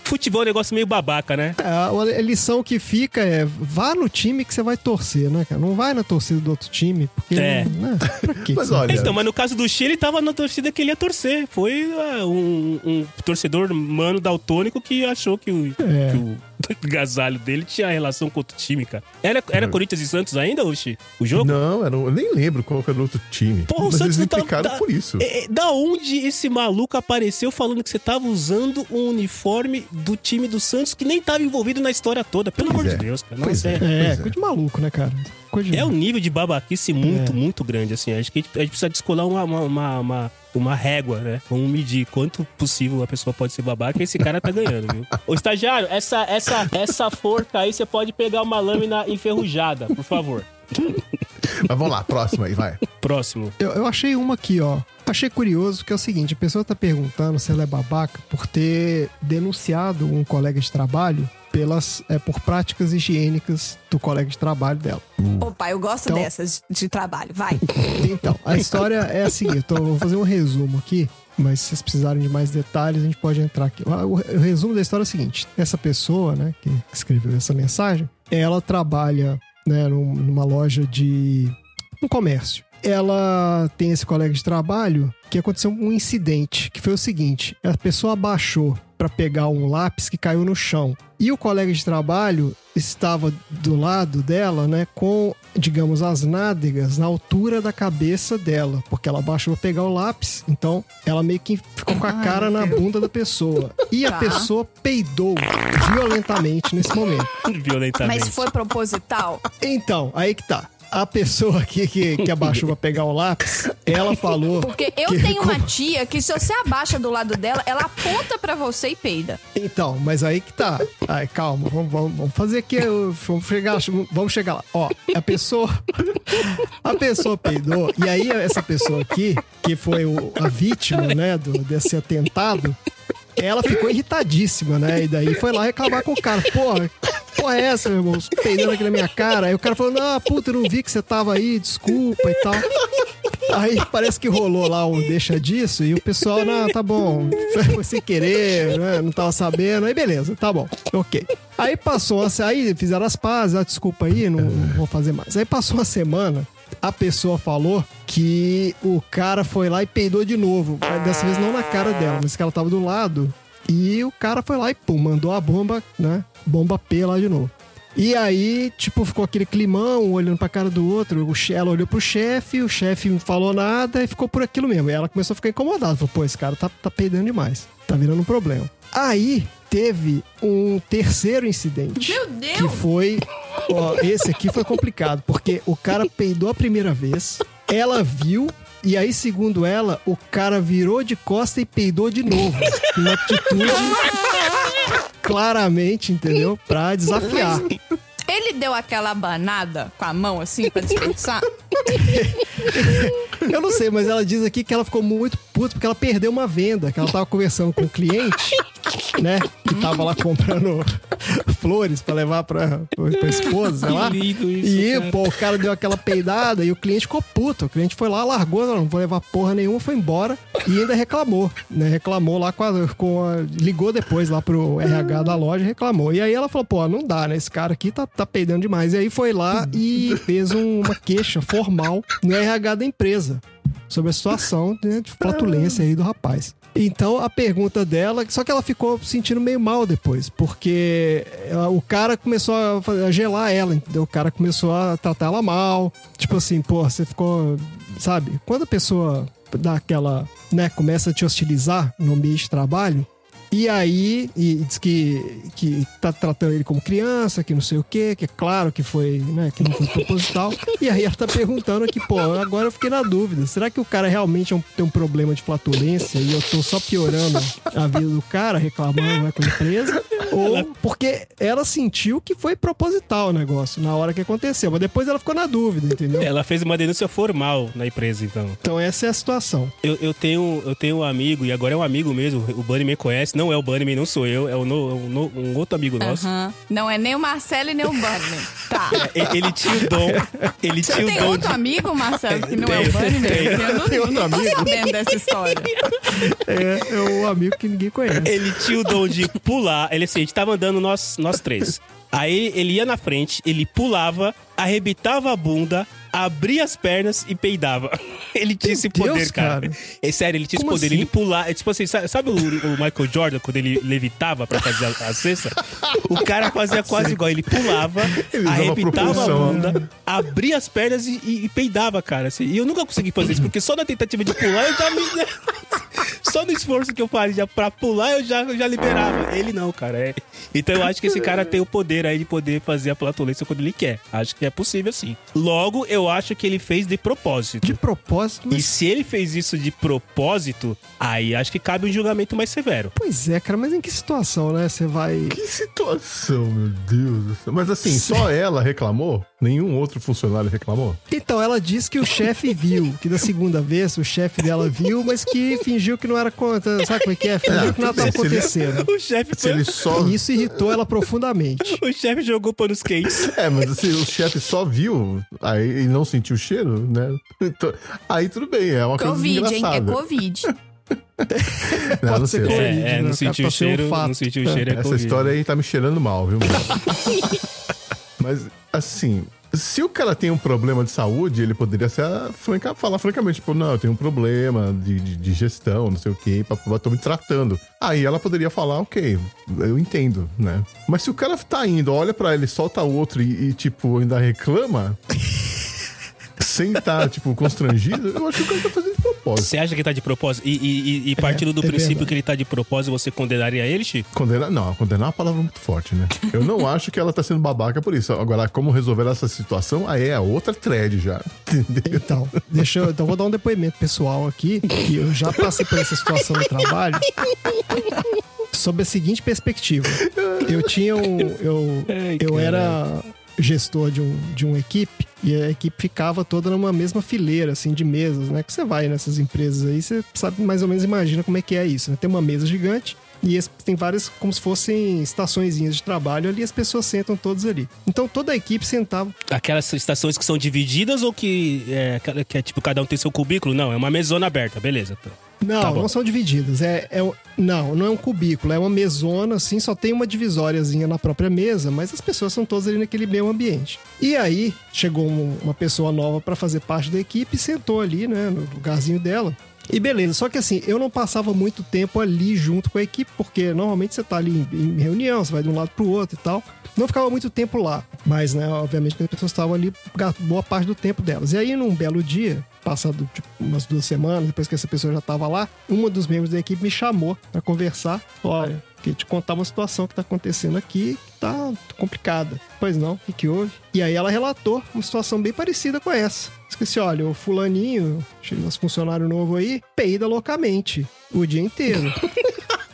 Futebol é um negócio meio babaca, né? É, a lição que fica é vá no time que você vai torcer, né, cara? Não vai na torcida do outro time, porque. É. Né? Pra quê? Mas olha, Então, mas no caso do Chile, tava na torcida que ele ia torcer. Foi ah, um, um torcedor mano daltônico que achou que o, É. que o gasalho dele tinha relação com outro time, cara. Era, era Corinthians e Santos ainda, Oxi? O jogo? não, era, eu nem lembro qual era o outro time. Porra, o mas Santos eles não tá- tá- por isso. É, é, da onde esse maluco apareceu falando que você tava usando um uniforme do time do Santos que nem tava envolvido na história toda? Pelo Pois amor é. de Deus, cara. Pois Nossa, é. é, É, Pois é. coisa de maluco, né, cara? Coisa de... é um nível de babaquice muito, É. muito grande, assim. Acho que a gente, a gente precisa descolar uma, uma, uma, uma, uma régua, né? Vamos medir quanto possível a pessoa pode ser babaca e esse cara tá ganhando, viu? Ô, estagiário, essa, essa, essa forca aí, você pode pegar uma lâmina enferrujada, por favor. Mas vamos lá, próxima aí, vai. Próximo. Eu, eu achei uma aqui, ó. Achei curioso que é o seguinte: a pessoa tá perguntando se ela é babaca por ter denunciado um colega de trabalho pelas, é, por práticas higiênicas do colega de trabalho dela. Opa, eu gosto Então- dessas de trabalho. Vai. Então, a história é a seguinte: eu tô- vou fazer um resumo aqui, mas se vocês precisarem de mais detalhes, a gente pode entrar aqui. O, resumo da história é o seguinte: essa pessoa, né, que escreveu essa mensagem, ela trabalha, né, num- numa loja de. um comércio. Ela tem esse colega de trabalho que aconteceu um incidente, que foi o seguinte: a pessoa abaixou para pegar um lápis que caiu no chão. E o colega de trabalho estava do lado dela, né, com, digamos, as nádegas na altura da cabeça dela, porque ela abaixou pra pegar o lápis. Então, ela meio que ficou com a cara na bunda da pessoa. E a Tá. pessoa peidou violentamente nesse momento. Violentamente. Mas foi proposital? Então, aí que tá. A pessoa aqui que, que abaixou pra pegar o lápis, ela falou. Porque eu que- tenho uma tia que se você abaixa do lado dela, ela aponta pra você e peida. Então, mas aí que tá. Ai, calma, vamos, vamos, fazer aqui. Vamos chegar, vamos chegar lá. Ó, a pessoa. A pessoa peidou. E aí, essa pessoa aqui, que foi o- a vítima, né, do, desse atentado, ela ficou irritadíssima, né? E daí foi lá reclamar com o cara. Porra, porra é essa, meu irmão? Peidando aqui na minha cara. Aí o cara falou: Não, puta, eu não vi que você tava aí, desculpa e tal. Aí parece que rolou lá um deixa disso e o pessoal, não, tá bom, foi sem querer, né, não tava sabendo, aí beleza, tá bom, ok. Aí passou, aí fizeram as pazes, ah, desculpa aí, não, não vou fazer mais. Aí passou uma semana, a pessoa falou que o cara foi lá e peidou de novo, dessa vez não na cara dela, mas que ela tava do lado, e o cara foi lá e pum, mandou a bomba, né, bomba P lá de novo. E aí, tipo, ficou aquele climão, um olhando pra cara do outro. Ela olhou pro chefe, o chefe não falou nada e ficou por aquilo mesmo. E ela começou a ficar incomodada. Falou, pô, esse cara tá, tá peidando demais. Tá virando um problema. Aí teve um terceiro incidente. Meu Que Deus! foi. Ó, esse aqui foi complicado, porque o cara peidou a primeira vez, ela viu. E aí, segundo ela, o cara virou de costa e peidou de novo. Uma atitude claramente, entendeu? Pra desafiar. Ele deu aquela abanada com a mão assim pra dispersar? Eu não sei, mas ela diz aqui que ela ficou muito puta porque ela perdeu uma venda, que ela tava conversando com um cliente, né? Que tava lá comprando flores pra levar pra, pra esposa, sei lá. Que lindo isso, E, cara. pô, o cara deu aquela peidada e o cliente ficou puto. O cliente foi lá, largou, não, não vou levar porra nenhuma, foi embora e ainda reclamou, né? Reclamou lá com a, com a- Ligou depois lá pro RH da loja e reclamou. E aí ela falou, pô, não dá, né? Esse cara aqui tá, tá peidando demais. E aí foi lá e fez um- uma queixa formal no RH da empresa sobre a situação né, de flatulência aí do rapaz. Então a pergunta dela, só que ela ficou sentindo meio mal depois, porque ela- o cara começou a, a gelar ela, entendeu? O cara começou a tratar ela mal. Tipo assim, pô, você ficou. Sabe? Quando a pessoa dá aquela. né, começa a te hostilizar no ambiente de trabalho. E aí, e diz que, que tá tratando ele como criança, que não sei o quê, que é claro que foi, né, que não foi proposital. E aí ela tá perguntando aqui, pô, agora eu fiquei na dúvida. Será que o cara realmente é um- tem um problema de flatulência e eu tô só piorando a vida do cara, reclamando né, com a empresa? ou porque ela sentiu que foi proposital o negócio na hora que aconteceu, mas depois ela ficou na dúvida, entendeu? Ela fez uma denúncia formal na empresa, então. Então essa é a situação. Eu, eu tenho, eu tenho um amigo, e agora é um amigo mesmo, o Bunny me conhece, não é o Bunny, não sou eu, é um, no- um no- um outro amigo nosso. Não é nem o Marcelo e nem o Bunny. Tá. E- Ele tinha o dom, ele Você tinha o tem dom outro de... amigo, Marcelo, que não é Tem, o Bunny mesmo? tem. Eu não, Tem outro não tô amigo? sabendo dessa história. É, é o amigo que ninguém conhece. Ele tinha o dom de pular. Ele assim, a gente tava andando nós, nós três. Aí ele ia na frente, ele pulava, arrebitava a bunda, abria as pernas e peidava. Ele tinha esse Deus, poder, cara. cara. É sério, ele tinha esse Como poder. assim? Ele pular. é Tipo assim, sabe, o, o Michael Jordan quando ele levitava pra fazer a, a cesta? O cara fazia quase igual. Ele pulava, Ele arrebitava a bunda, abria as pernas e, e- e peidava, cara. assim. E eu nunca consegui fazer isso, porque só na tentativa de pular eu já me. Só no esforço que eu fazia pra pular, eu já, eu já liberava. Ele não, cara. é. Então eu acho que esse cara tem o poder aí de poder fazer a platulência quando ele quer. Acho que é possível sim. Logo, eu acho que ele fez de propósito. De propósito, E mas... se ele fez isso de propósito, aí acho que cabe um julgamento mais severo. Pois é, cara, mas em que situação, né? Você vai... Que situação, meu Deus do céu. Mas assim, só ela reclamou? Nenhum outro funcionário reclamou? Então, ela disse que o chefe viu, que da segunda vez o chefe dela viu, mas que fingiu que não era conta. Sabe como é que é? Fingiu que nada estava se ele- acontecendo. O chefe Se ele só. E isso irritou ela profundamente. O chefe jogou panos quentes. É, mas assim, o chefe só viu aí e não sentiu o cheiro, né? Então, aí tudo bem, é uma coisa Covid, hein? É engraçada. Covid. Não, Pode não ser sei. Covid, É, é, né? não sentiu o um cheiro, fato. não sentiu o cheiro é Essa Covid. história aí tá me cheirando mal, viu, mano? Mas, assim, se o cara tem um problema de saúde, ele poderia ser, franca, falar francamente, tipo, não, eu tenho um problema de, de, de gestão, não sei o quê, pra- tô me tratando. Aí ela poderia falar, ok, eu entendo, né? Mas se o cara tá indo, olha pra ele, solta outro e, e, tipo, ainda reclama... Sem estar, tipo, constrangido, eu acho que o cara tá fazendo de propósito. Você acha que tá de propósito? E, e- e- e partindo do é princípio verdade. que ele tá de propósito, você condenaria ele, Chico? Condenar, não, condenar é uma palavra muito forte, né? Eu não acho que ela tá sendo babaca por isso. Agora, como resolver essa situação, aí é outra thread já. Entendeu? Então, deixa eu, então vou dar um depoimento pessoal aqui, que eu já passei por essa situação no trabalho. Sob a seguinte perspectiva. Eu tinha um. Eu, Ai, eu era gestor de, um, de uma equipe e a equipe ficava toda numa mesma fileira, assim, de mesas, né? Que você vai nessas empresas aí, você sabe mais ou menos imagina como é que é isso, né? Tem uma mesa gigante e tem várias, como se fossem estaçõezinhas de trabalho ali, as pessoas sentam todas ali. Então toda a equipe sentava Aquelas estações que são divididas ou que é, que é tipo cada um tem seu cubículo? Não, é uma mesona aberta, beleza. Tá. Não, Tá não são divididas. É, é, não, não é um cubículo, é uma mesona, assim, só tem uma divisóriazinha na própria mesa, mas as pessoas são todas ali naquele mesmo ambiente. E aí, chegou um- uma pessoa nova pra fazer parte da equipe e sentou ali, né, no lugarzinho dela. E beleza, só que assim, eu não passava muito tempo ali junto com a equipe, porque normalmente você tá ali em, reunião, você vai de um lado pro outro e tal. Não ficava muito tempo lá, mas, né, obviamente que as pessoas estavam ali boa parte do tempo delas. E aí, num belo dia, passado tipo, umas duas semanas, depois que essa pessoa já tava lá, uma dos membros da equipe me chamou pra conversar. Olha, queria te contar uma situação que tá acontecendo aqui que tá complicada. Pois não, o que, que houve? E aí ela relatou uma situação bem parecida com essa. Esqueci, olha, o fulaninho, nosso funcionário novo aí, peida loucamente o dia inteiro.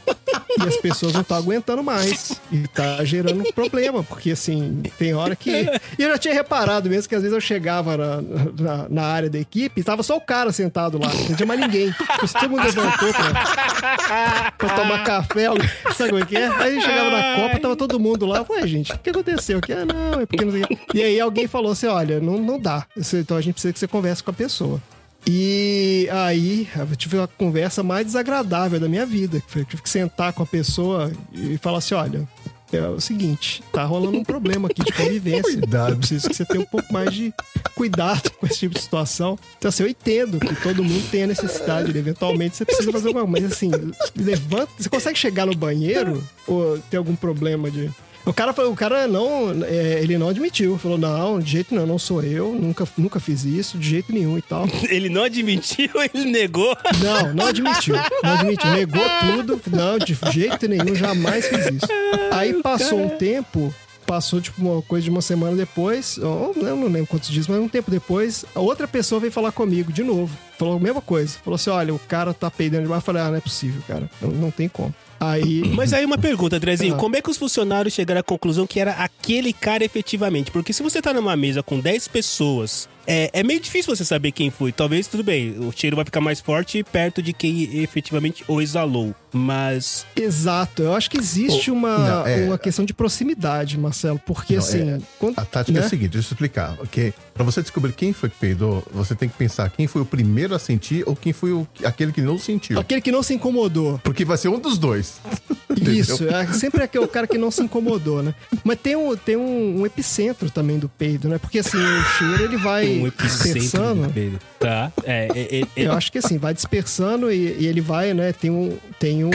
E as pessoas não estão aguentando mais. E tá gerando um problema, porque assim, tem hora que. E eu já tinha reparado mesmo que às vezes eu chegava na, na, na área da equipe e tava só o cara sentado lá, não tinha mais ninguém. Todo mundo levantou pra, pra tomar café, sabe como é que é? Aí chegava na Copa, tava todo mundo lá. Ué, gente, o que aconteceu? Que, ah, não, é porque não sei. E aí alguém falou assim: olha, não, não dá. Então a gente precisa que você converse com a pessoa. E aí eu tive a conversa mais desagradável da minha vida. que foi- Eu tive que sentar com a pessoa e falar assim: olha, é o seguinte, tá rolando um problema aqui de convivência. Cuidado. Eu preciso que você tenha um pouco mais de cuidado com esse tipo de situação. Então, assim, eu entendo que todo mundo tem a necessidade, eventualmente você precisa fazer alguma coisa. Mas assim, levanta. Você consegue chegar no banheiro ou tem algum problema de. O cara, o cara não, é, ele não admitiu. Falou, não, de jeito nenhum, não sou eu, nunca, nunca fiz isso, de jeito nenhum e tal. Ele não admitiu, ele negou. Não, não admitiu. Não admitiu. Negou tudo. Não, de jeito nenhum, jamais fiz isso. Aí passou um tempo, passou tipo uma coisa de uma semana depois, ou eu não lembro quantos dias, mas um tempo depois, a outra pessoa veio falar comigo de novo. Falou a mesma coisa. Falou assim: olha, o cara tá peidando demais. Eu falei, ah, não é possível, cara. Não, não tem como. Aí. Mas aí uma pergunta, Andrezinho, Ah. como é que os funcionários chegaram à conclusão que era aquele cara efetivamente? Porque se você tá numa mesa com 10 pessoas, é, é meio difícil você saber quem foi. Talvez, tudo bem, o cheiro vai ficar mais forte perto de quem efetivamente o exalou. Mas Exato, eu acho que existe Oh, uma, não, é- uma questão de proximidade, Marcelo, porque Não, assim. é- quando- A tática é né? a seguinte, deixa eu explicar, ok? Pra você descobrir quem foi que peidou, você tem que pensar quem foi o primeiro a sentir ou quem foi o, aquele que não sentiu. Aquele que não se incomodou. Porque vai ser um dos dois. Isso, é sempre aquele cara que não se incomodou, né? Mas tem, um, tem um, um epicentro também do peido, né? Porque assim, o cheiro ele vai epicentro dispersando. Tá? É, é, é, é- Eu acho que assim, vai dispersando e, e ele vai, né? Tem um. Tem um.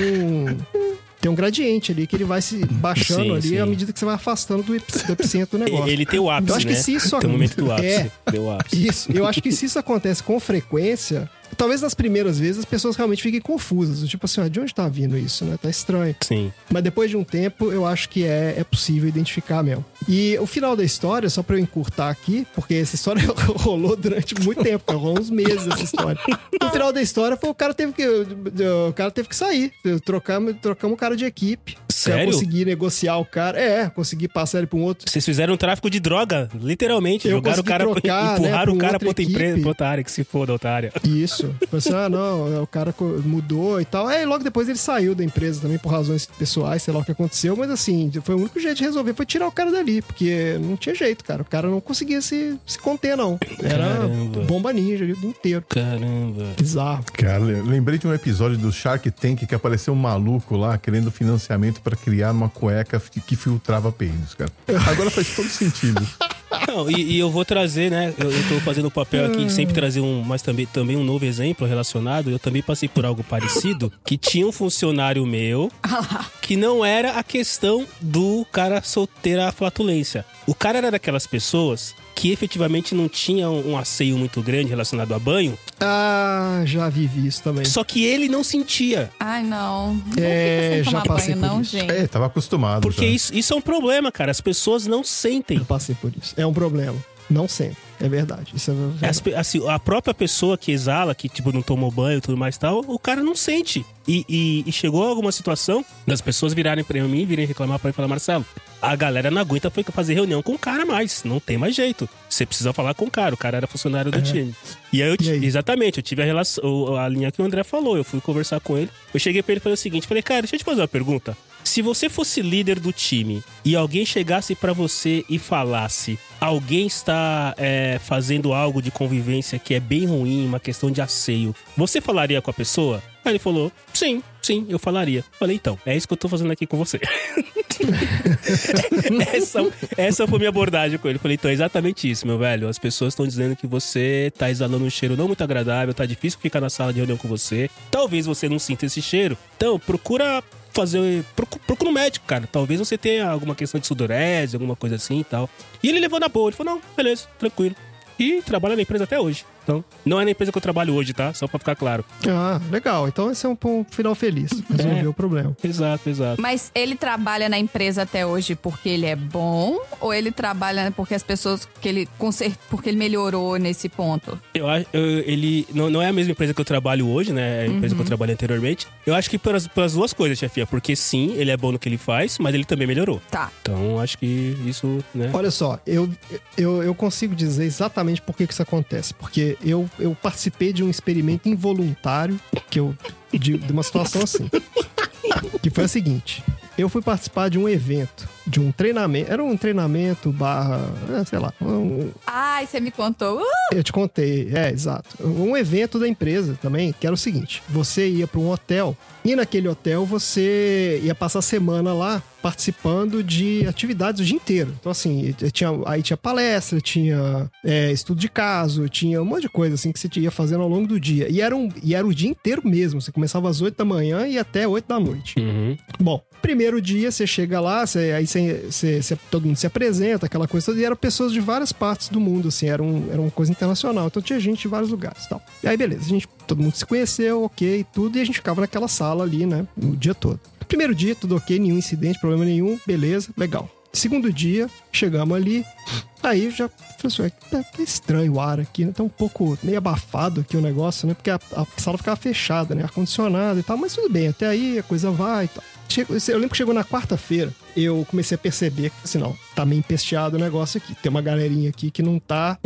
Tem um gradiente ali que ele vai se baixando Sim, ali sim. à medida que você vai afastando do, do epicentro do negócio. ele tem o ápice, Eu acho que né? se isso Tem o momento do ápice. É. Deu ápice. Isso, eu acho que se isso acontece com frequência, talvez nas primeiras vezes as pessoas realmente fiquem confusas. Tipo assim, ah, de onde tá vindo isso, né? Tá estranho. Sim. Mas depois de um tempo, eu acho que é, é possível identificar mesmo. E o final da história, só pra eu encurtar aqui, porque essa história rolou durante muito tempo, rolou uns meses essa história. O final da história foi o cara teve que, o cara teve que sair. Trocamos, trocamos o cara de equipe. Sério? Pra conseguir negociar o cara. É, conseguir passar ele pra um outro. Vocês fizeram um tráfico de droga, literalmente. Eu Jogaram o consegui cara, trocar, né, empurraram pra o cara outra pra outra equipe. empresa, pra outra área, que se foda, otária. Isso. Falei assim, ah, não, o cara mudou e tal. É, e logo depois ele saiu da empresa também por razões pessoais, sei lá o que aconteceu, mas assim, foi o único jeito de resolver, foi tirar o cara dali, porque não tinha jeito, cara. O cara não conseguia se, se conter, não. Era Caramba. bomba ninja ali o dia inteiro. Caramba. Bizarro. Cara, lembrei de um episódio do Shark Tank que apareceu um maluco lá querendo financiamento pra criar uma cueca que filtrava peidos, cara. Agora faz todo sentido. Não, e, e eu vou trazer, né? Eu, tô fazendo o papel aqui de sempre trazer um, mas também, também um novo exemplo relacionado. Eu também passei por algo parecido, que tinha um funcionário meu que não era a questão do cara solteiro a flatulência. O cara era daquelas pessoas que efetivamente não tinha um, um asseio muito grande relacionado a banho, Ah, já vivi isso também. só que ele não sentia. Ai, não. Não É, já tomar passei banho, por não, isso. gente. É, tava acostumado. Porque já. isso, isso é um problema, cara. As pessoas não sentem. Eu passei por isso. É um problema. Não sempre. É verdade. Isso é verdade. Assim, a própria pessoa que exala, que tipo não tomou banho e tudo mais e tal, o cara não sente. E, e- e chegou alguma situação das pessoas virarem pra mim, virem reclamar pra mim e falar, Marcelo, a galera não aguenta foi fazer reunião com o cara mais. Não tem mais jeito. Você precisa falar com o cara. O cara era funcionário do time. E aí, eu, É. E aí? exatamente, eu tive a relação, a linha que o André falou. Eu fui conversar com ele. Eu cheguei pra ele e falei o seguinte: falei, cara, deixa eu te fazer uma pergunta. Se você fosse líder do time e alguém chegasse pra você e falasse, alguém está é, fazendo algo de convivência que é bem ruim, uma questão de asseio, você falaria com a pessoa? Aí ele falou, sim, sim, eu falaria. Falei, então, é isso que eu tô fazendo aqui com você. essa, essa foi minha abordagem com ele. Falei, então, é exatamente isso, meu velho. As pessoas estão dizendo que você tá exalando um cheiro não muito agradável, tá difícil ficar na sala de reunião com você. Talvez você não sinta esse cheiro. Então, procura fazer. Procura, um médico, cara. Talvez você tenha alguma questão de sudorese, alguma coisa assim e tal. E ele levou na boa. Ele falou, não, beleza, tranquilo. E trabalha na empresa até hoje. Então, não é na empresa que eu trabalho hoje, tá? Só pra ficar claro. Ah, legal. Então esse é um, um final feliz. Resolveu É. o problema. Exato, exato. Mas ele trabalha na empresa até hoje porque ele é bom? Ou ele trabalha porque as pessoas. que ele conser- porque ele melhorou nesse ponto? Eu acho, ele não, não é a mesma empresa que eu trabalho hoje, né? É a empresa que eu trabalhei anteriormente. Eu acho que pelas, pelas duas coisas, chefia. Porque sim, ele é bom no que ele faz, mas ele também melhorou. Tá. Então, acho que isso, né? Olha só, eu, eu, eu consigo dizer exatamente por que, que isso acontece. Porque eu, eu participei de um experimento involuntário que eu, de, de uma situação assim. Que foi a seguinte. Eu fui participar de um evento, de um treinamento. Era um treinamento barra, é, sei lá, um- Ai, você me contou. Uh! eu te contei, é, exato. Um evento da empresa também, que era o seguinte: você ia para um hotel e naquele hotel você ia passar a semana lá participando de atividades o dia inteiro. Então, assim, tinha, aí tinha palestra, tinha é, estudo de caso, tinha um monte de coisa assim que você ia fazendo ao longo do dia. E era, um, e era o dia inteiro mesmo. Você começava às 8 da manhã e até 8 da noite. Uhum. Bom, primeiro dia você chega lá, você- aí você, você- você- todo mundo se apresenta, aquela coisa toda, e eram pessoas de várias partes do mundo, assim, era, um, era uma coisa internacional. Então tinha gente de vários lugares e tal. E aí, beleza, a gente, todo mundo se conheceu, ok, tudo, e a gente ficava naquela sala ali, né, o dia todo. Primeiro dia, tudo ok, nenhum incidente, problema nenhum, beleza, legal. Segundo dia, chegamos ali, aí já falei assim, "Ué, tá, tá estranho o ar aqui, né? Tá um pouco meio abafado aqui o negócio, né? Porque a, a sala ficava fechada, né? Ar-condicionado e tal, mas tudo bem, até aí a coisa vai e tal. eu lembro que chegou na quarta-feira, eu comecei a perceber que, assim, não, tá meio empesteado o negócio aqui. Tem uma galerinha aqui que não tá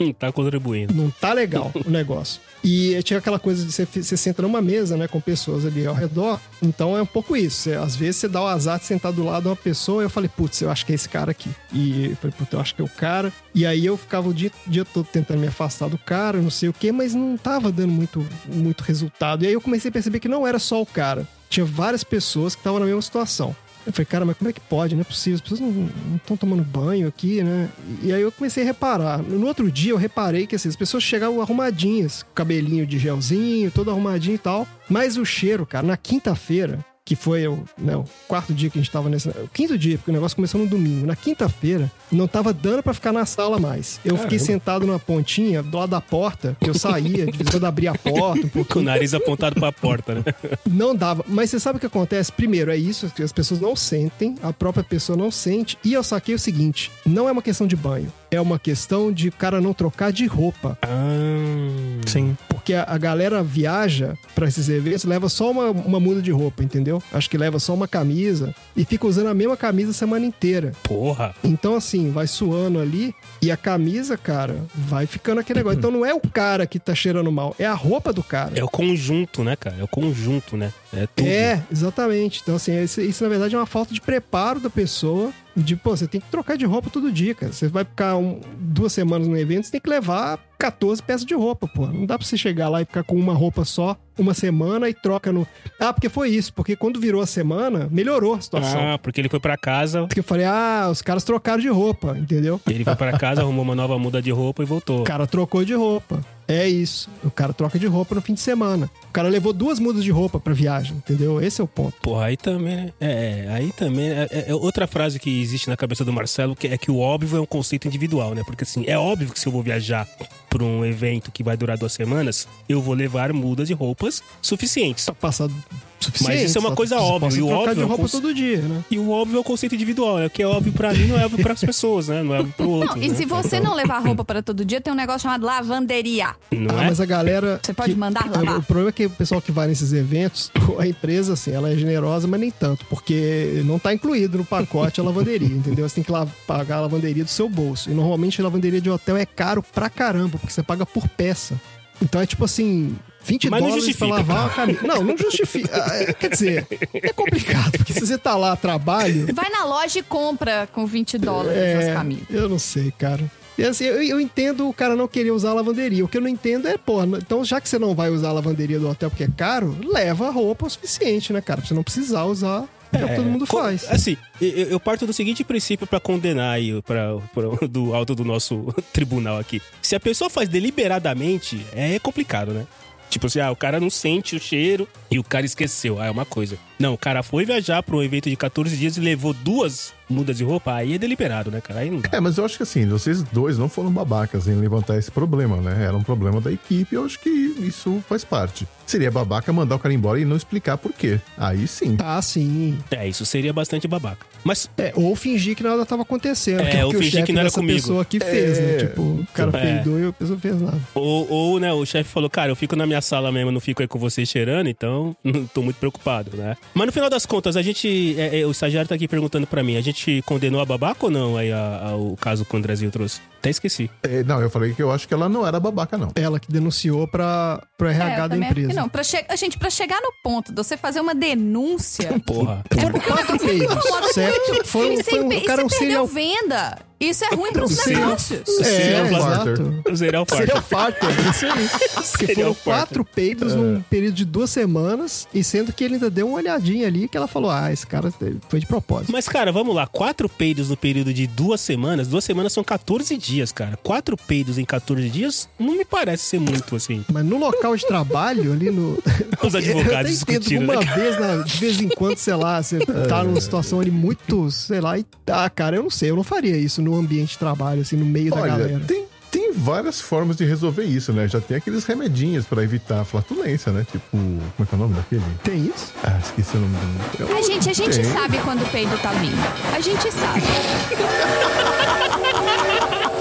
Hum, tá contribuindo. não tá legal o negócio. E tinha aquela coisa de você, você senta numa mesa, né, com pessoas ali ao redor. Então é um pouco isso. Você- às vezes você dá o azar de sentar do lado de uma pessoa e eu falei, putz, eu acho que é esse cara aqui. E eu falei, putz, eu acho que é o cara. E aí eu ficava o dia, dia todo tentando me afastar do cara, não sei o quê, mas não tava dando muito, muito resultado. E aí eu comecei a perceber que não era só o cara. Tinha várias pessoas que estavam na mesma situação. Eu falei, cara, mas como é que pode? Não é possível. As pessoas não estão tomando banho aqui, né? E aí eu comecei a reparar. No outro dia eu reparei que assim, as pessoas chegavam arrumadinhas, cabelinho de gelzinho, todo arrumadinho e tal. Mas o cheiro, cara, na quinta-feira, que foi o, né, o quarto dia que a gente tava nesse. O quinto dia, porque o negócio começou no domingo. Na quinta-feira, não tava dando pra ficar na sala mais. Eu fiquei sentado numa pontinha do lado da porta, que eu saía, de vez em quando abria a porta um pouquinho. Com o nariz apontado pra porta, né? Não dava. Mas você sabe o que acontece? Primeiro, é isso, que as pessoas não sentem, a própria pessoa não sente. E eu saquei o seguinte: não é uma questão de banho. É uma questão de o cara não trocar de roupa. Ah, Sim. Porque a, a galera viaja pra esses eventos, leva só uma, uma muda de roupa, entendeu? Acho que leva só uma camisa e fica usando a mesma camisa a semana inteira. porra. Então, assim, vai suando ali e a camisa, cara, vai ficando aquele negócio. Então não é o cara que tá cheirando mal, é a roupa do cara. É o conjunto, né, cara? É o conjunto, né? É tudo. É, exatamente. Então, assim, isso, isso, na verdade é uma falta de preparo da pessoa. De, pô, você tem que trocar de roupa todo dia, cara. Você vai ficar um- duas semanas no evento, você tem que levar 14 peças de roupa, pô. Não dá pra você chegar lá e ficar com uma roupa só uma semana e troca no. Ah, porque foi isso. Porque quando virou a semana, melhorou a situação. Ah, porque ele foi pra casa, Porque eu falei, ah, os caras trocaram de roupa, entendeu? ele foi pra casa, arrumou uma nova muda de roupa e voltou. O cara trocou de roupa. É isso. O cara troca de roupa no fim de semana. O cara levou duas mudas de roupa pra viagem, entendeu? Esse é o ponto. Porra, aí também, né? É, é, aí também. É, é- é outra frase que existe na cabeça do Marcelo que é que o óbvio é um conceito individual, né? Porque assim, é óbvio que se eu vou viajar pra um evento que vai durar duas semanas, eu vou levar mudas de roupas suficientes. Tá passado suficiente. Mas isso é uma coisa você óbvia, e o óbvio de é roupa cons- todo dia, né? E o óbvio é o conceito individual, né? O que é óbvio pra mim não é óbvio pras pessoas, né? Não é óbvio pro outro. Não, e né? se você não levar roupa para todo dia, tem um negócio chamado lavanderia. Não Ah, é? mas a galera. Você pode que- mandar lavar. O problema é que o pessoal que vai nesses eventos, a empresa, assim, ela é generosa, mas nem tanto, porque não tá incluído no pacote a lavanderia, entendeu? Você tem que lá pagar a lavanderia do seu bolso. E normalmente a lavanderia de hotel é caro pra caramba, porque você paga por peça. Então é tipo assim, 20 Mas não dólares pra lavar uma camisa. Não, não justifica. Ah, é, Quer dizer, é complicado, porque se você tá lá a trabalho, Vai na loja e compra com 20 dólares as É, camisas. eu não sei, cara. E assim, eu, eu entendo o cara não querer usar a lavanderia. O que eu não entendo é, pô, então já que você não vai usar a lavanderia do hotel porque é caro, leva a roupa o suficiente, né, cara? Pra você não precisar usar o que todo mundo faz. Assim, eu, eu parto do seguinte princípio pra condenar aí pra, pra- do alto do nosso tribunal aqui. Se a pessoa faz deliberadamente, é complicado, né? Tipo assim, ah, o cara não sente o cheiro e o cara esqueceu. Ah, é uma coisa. Não, o cara foi viajar pra um evento de 14 dias e levou duas mudas de roupa. Aí é deliberado, né, cara? Aí não dá. É, mas eu acho que assim, vocês dois não foram babacas em levantar esse problema, né? Era um problema da equipe, eu acho que isso faz parte. Seria babaca mandar o cara embora e não explicar por quê. Aí sim. Tá, sim. É, isso seria bastante babaca. Mas É, ou fingir que nada tava acontecendo. É, que é o ou que o fingir chefe que não era dessa comigo. pessoa aqui fez, né? É. Tipo, o cara É. peidou e a pessoa fez nada. Ou, ou, né, o chefe falou, cara, eu fico na minha sala mesmo, não fico aí com vocês cheirando, então não tô muito preocupado, né? Mas no final das contas, a gente. é, é, o estagiário tá aqui perguntando pra mim, a gente condenou a babaca ou não aí a- a- o caso que o Andrezinho trouxe? Até esqueci. É, não, eu falei que eu acho que ela não era babaca, não. Ela que denunciou pra, pro É, RH da empresa. não. Pra che... Gente, pra chegar no ponto de você fazer uma denúncia. Porra. Foram quatro peidos, certo? Foi, e foi um, cara é um você serial... perdeu venda. Isso é ruim pros Serial- negócios. É, Serial exato. O Zerel Farter. Serial farter, isso aí. Porque Serial foram farter. quatro peidos num período de duas semanas, e sendo que ele ainda deu uma olhadinha ali, que ela falou, ah, esse cara foi de propósito. Mas, cara, vamos lá. Quatro peidos no período de duas semanas. Duas semanas são 14 dias, cara. Quatro peidos em 14 dias não me parece ser muito, assim. Mas no local de trabalho, ali no. Os advogados discutindo, uma né? vez, na- de vez em quando, sei lá, você tá numa situação ali muito, sei lá, e ah, cara, eu não sei, eu não faria isso no ambiente de trabalho, assim, no meio da Olha, galera. tem, tem várias formas de resolver isso, né? Já tem aqueles remedinhos pra evitar a flatulência, né? Tipo, como é que é o nome daquele? Tem isso? Ah, esqueci o nome do. A gente, a gente Tem. sabe quando o peido tá vindo. A gente sabe.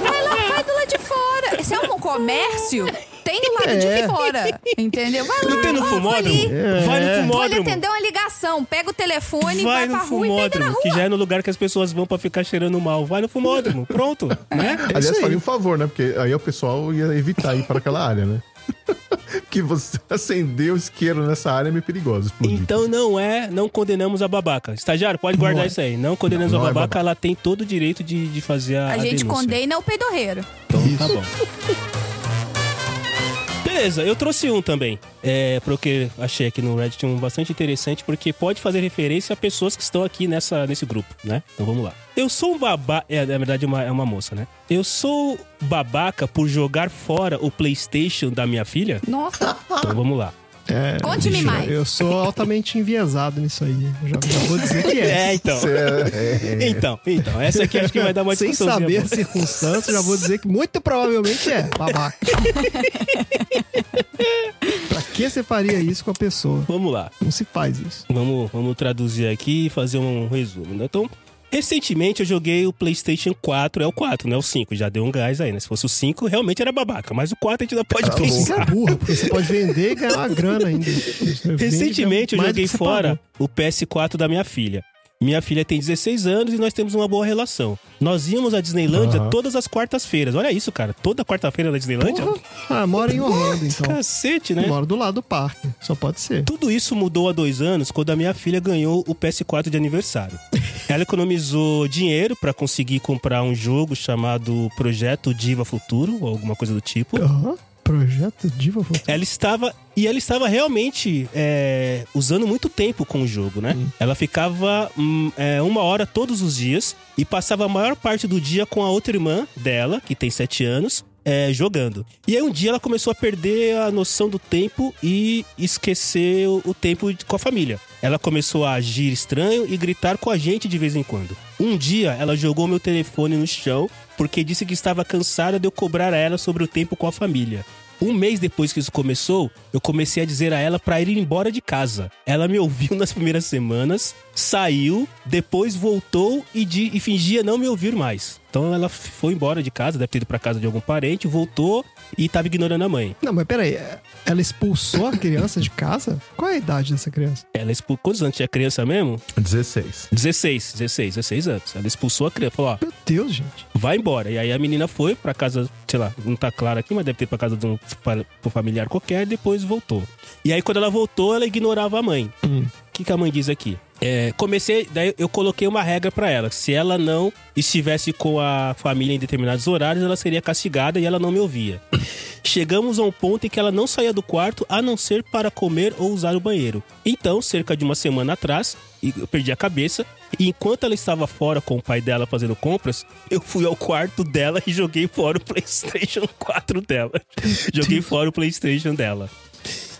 Vai lá, vai do lado de fora. Se é um comércio, tem o lado É. de fora, entendeu? Vai lá, Não tem no fumódromo? ali, Vai no fumódromo. atender uma ligação, pega o telefone, Vai vai, no pra rua e na fumódromo, rua. que já é no lugar que as pessoas vão pra ficar cheirando mal. Vai no fumódromo, pronto, né? Aliás, aí. faria um favor, né? Porque aí o pessoal ia evitar ir para aquela área, né? que você acender o isqueiro nessa área é meio perigoso. explodir. Então não é, não condenamos a babaca. Estagiário, pode guardar Não é. isso aí. Não condenamos Não, não a é babaca, babaca. ela tem todo o direito de, de fazer a, A gente denúncia. condena o peidorreiro. Então tá bom. Beleza, eu trouxe um também. É, porque achei aqui no Reddit um bastante interessante, porque pode fazer referência a pessoas que estão aqui nessa, nesse grupo, né? Então vamos lá. Eu sou um babaca. É, na verdade, uma, é uma moça, né? Eu sou babaca por jogar fora o PlayStation da minha filha? Nossa, Então vamos lá. É, Conte-me mais. Eu sou altamente enviesado nisso aí. Eu Já, já vou dizer que é. É, então. É, é, Então, então. Essa aqui acho que vai dar uma Sem saber boa. as circunstâncias, já vou dizer que muito provavelmente é babaca. pra que você faria isso com a pessoa? Vamos lá. Não se faz isso. Vamos, vamos traduzir aqui e fazer um resumo, né? Então, recentemente eu joguei o PlayStation 4, é o 4, não é o 5, já deu um gás aí, né? Se fosse o 5, realmente era babaca, mas o 4 a gente ainda pode Tá bom. Isso é pensar. burro, porque você pode vender e ganhar uma grana ainda. Você Recentemente eu joguei você fora pagou. o PS4 da minha filha. Minha filha tem 16 anos e nós temos uma boa relação. Nós íamos à Disneylândia Aham. todas as quartas-feiras. Olha isso, cara. Toda quarta-feira na Disneylândia? Porra. Ah, mora em Orlando, então. Cacete, né? Mora do lado do parque. Só pode ser. Tudo isso mudou há dois anos quando a minha filha ganhou o PS4 de aniversário. Ela economizou dinheiro pra conseguir comprar um jogo chamado Projeto Diva Futuro, ou alguma coisa do tipo. Aham. Projeto Diva Futuro. Ela estava. E ela estava realmente é, usando muito tempo com o jogo, né? Ela ficava hum, é, uma hora todos os dias e passava a maior parte do dia com a outra irmã dela, que tem sete anos. é, jogando. E aí um dia ela começou a perder a noção do tempo e esquecer o, tempo com a família. Ela começou a agir estranho e gritar com a gente de vez em quando. Um dia ela jogou meu telefone no chão porque disse que estava cansada de eu cobrar a ela sobre o tempo com a família. Um mês depois que isso começou, eu comecei a dizer a ela pra ir embora de casa. Ela me ouviu nas primeiras semanas, saiu, depois voltou e, di- e fingia não me ouvir mais. Então ela foi embora de casa, deve ter ido pra casa de algum parente, voltou e tava ignorando a mãe. Não, mas peraí. Ela expulsou a criança de casa? Qual é a idade dessa criança? Ela expulsou. Quantos anos tinha criança mesmo? 16. 16, 16, 16 anos. Ela expulsou a criança. Falou: ó, Meu Deus, gente. vai embora. E aí a menina foi pra casa, sei lá, não tá claro aqui, mas deve ter pra casa de um um familiar qualquer, e depois voltou. E aí quando ela voltou, ela ignorava a mãe. Hum. Que, que a mãe diz aqui? É, comecei, daí eu coloquei uma regra pra ela. Se ela não estivesse com a família em determinados horários, ela seria castigada e ela não me ouvia. Chegamos a um ponto em que ela não saía do quarto a não ser para comer ou usar o banheiro. Então, cerca de uma semana atrás, eu perdi a cabeça. E enquanto ela estava fora com o pai dela fazendo compras, eu fui ao quarto dela e joguei fora o PlayStation 4 dela. joguei fora o PlayStation dela.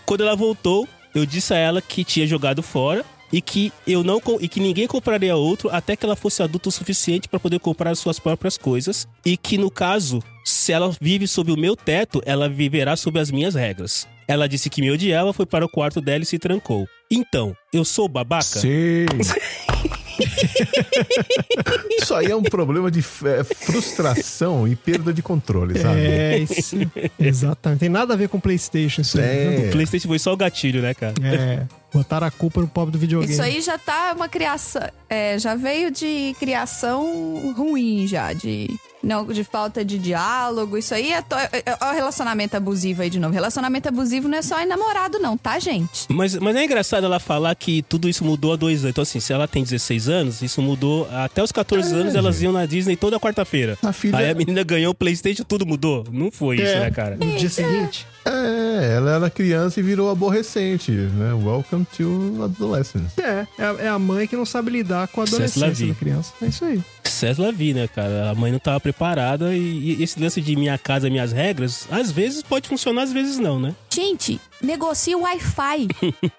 Quando ela voltou, eu disse a ela que tinha jogado fora e que eu não e que ninguém compraria outro até que ela fosse adulta o suficiente para poder comprar as suas próprias coisas e que no caso, se ela vive sob o meu teto, ela viverá sob as minhas regras. Ela disse que me odiava, foi para o quarto dela e se trancou. Então, eu sou babaca? Sim. Isso aí é um problema de é, frustração e perda de controle, sabe? É, isso. Exatamente. Tem nada a ver com PlayStation isso aí. É. O PlayStation foi só o gatilho, né, cara? É. Botaram a culpa no pobre do videogame. Isso aí já tá uma criação. É, já veio de criação ruim, já. De, não, de falta de diálogo. Isso aí é, to- é, é o relacionamento abusivo aí de novo. Relacionamento abusivo não é só em namorado, não, tá, gente? Mas, mas é engraçado ela falar que tudo isso mudou há dois anos. Então, assim, se ela tem 16 anos, isso mudou. Até os 14 É, anos elas iam na Disney toda quarta-feira. A filha- Aí a menina ganhou o PlayStation, tudo mudou. Não foi isso, É. né, cara? No dia seguinte. É, ela era criança e virou aborrecente, né? Welcome to adolescence. É, é a, é a mãe que não sabe lidar com a César adolescência Lavi. da criança. É isso aí. César vi, né, cara? A mãe não tava preparada e, e esse lance de minha casa, minhas regras, às vezes pode funcionar, às vezes não, né? Gente, negocia o Wi-Fi.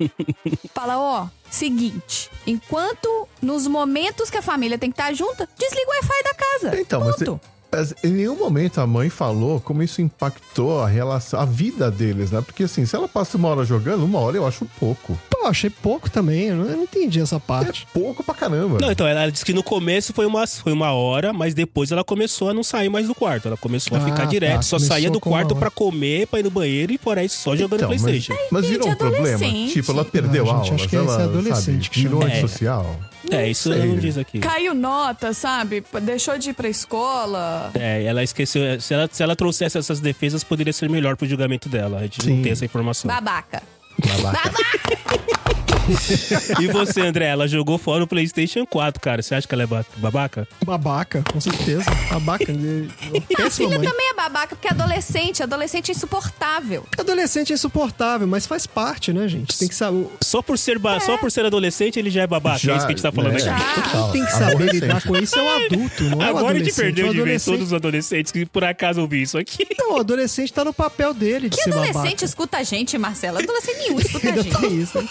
Fala, ó, seguinte. Enquanto nos momentos que a família tem que estar junta, desliga o Wi-Fi da casa. Então, Ponto. Mas em nenhum momento a mãe falou como isso impactou a relação, a vida deles, né? Porque assim, se ela passa uma hora jogando, uma hora eu acho pouco. Pô, achei pouco também. Eu não, entendi essa É parte. pouco pra caramba. Não, então ela disse que no começo foi uma, foi uma hora, mas depois ela começou a não sair mais do quarto. Ela começou a Ah, ficar tá. direto, só saía do quarto pra comer, pra ir no banheiro e fora isso só jogando Então, mas, Playstation. mas gente, virou um problema. Tipo, ela perdeu Ah, gente, aulas, acho que esse ela é adolescente sabe, que virou chama. antissocial. É, isso sei. não diz aqui. Caiu nota, sabe? Deixou de ir pra escola. É, ela esqueceu. Se ela, se ela trouxesse essas defesas, poderia ser melhor pro julgamento dela. A gente Sim. não tem essa informação. Babaca. Babaca. E você, André? Ela jogou fora o PlayStation 4, cara. Você acha que ela é ba- babaca? Babaca, com certeza. Babaca. né? A Péssima filha mãe. também é babaca, porque é adolescente. Adolescente é insuportável. Adolescente é insuportável, mas faz parte, né, gente? Tem que saber. Só por ser, ba- só por ser adolescente, ele já é babaca. é Já, isso que a gente tá falando né? aqui. Quem tem que saber lidar com isso é o adulto, não é Agora a gente adolescente. perdeu o de ver adolescente... todos os adolescentes que por acaso ouvi isso aqui. Não, o adolescente tá no papel dele de Que ser adolescente babaca. escuta a gente, Marcela? Adolescente nenhum escuta a gente. tem isso, né?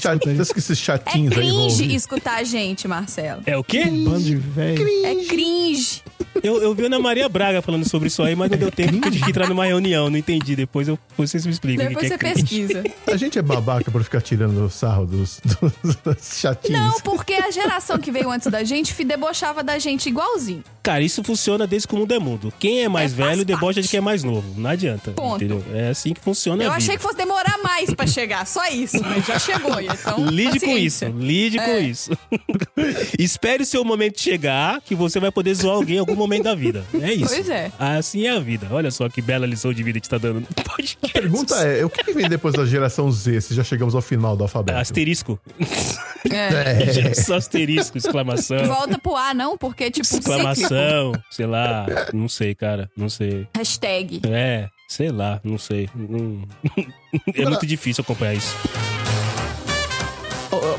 Escuta chat- isso. esses É chatinhos aí vão cringe ouvir. escutar a gente, Marcelo. É o quê? Bando de velho. É cringe. Eu, eu vi a Ana Maria Braga falando sobre isso aí, mas não deu tempo porque eu tive que entrar numa reunião, não entendi. Depois eu, vocês me explicam Depois que você é pesquisa. A gente é babaca por ficar tirando o sarro dos, dos chatinhos. Não, porque a geração que veio antes da gente debochava da gente igualzinho. Cara, isso funciona desde que o mundo é mundo. Quem é mais É, velho debocha parte. de quem é mais novo. Não adianta. Ponto. Entendeu? É assim que funciona Eu a vida. achei que fosse demorar mais pra chegar, só isso, mas já chegou. Então, Lide com isso, lide com É. isso. Espere o seu momento chegar, que você vai poder zoar alguém algum momento da vida. É isso. Pois é. Assim é a vida. Olha só que bela lição de vida que a gente tá dando no podcast. A pergunta é, o que vem depois da geração Z, se já chegamos ao final do alfabeto? Asterisco. É. Só asterisco, exclamação. Volta pro A, não, porque, tipo, cíclico. Exclamação, sei lá, não sei, cara, não sei. Hashtag. É, sei lá, não sei. Não- É muito difícil acompanhar isso.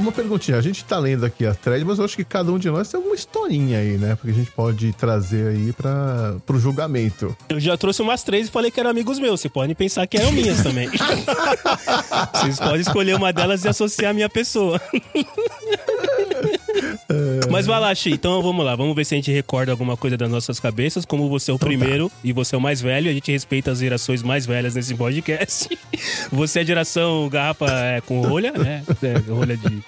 Uma perguntinha, a gente tá lendo aqui a thread, mas eu acho que cada um de nós tem alguma historinha aí, né? Porque a gente pode trazer aí para pro julgamento. Eu já trouxe umas três e falei que eram amigos meus. Vocês podem pensar que eram minhas também. Vocês podem escolher uma delas e associar a minha pessoa. Mas vai lá, Xi. Então vamos lá. Vamos ver se a gente recorda alguma coisa das nossas cabeças. Como você é o primeiro e você é o mais velho, a gente respeita as gerações mais velhas nesse podcast. Você é a geração garrafa é, com rolha, né? É, rolha de,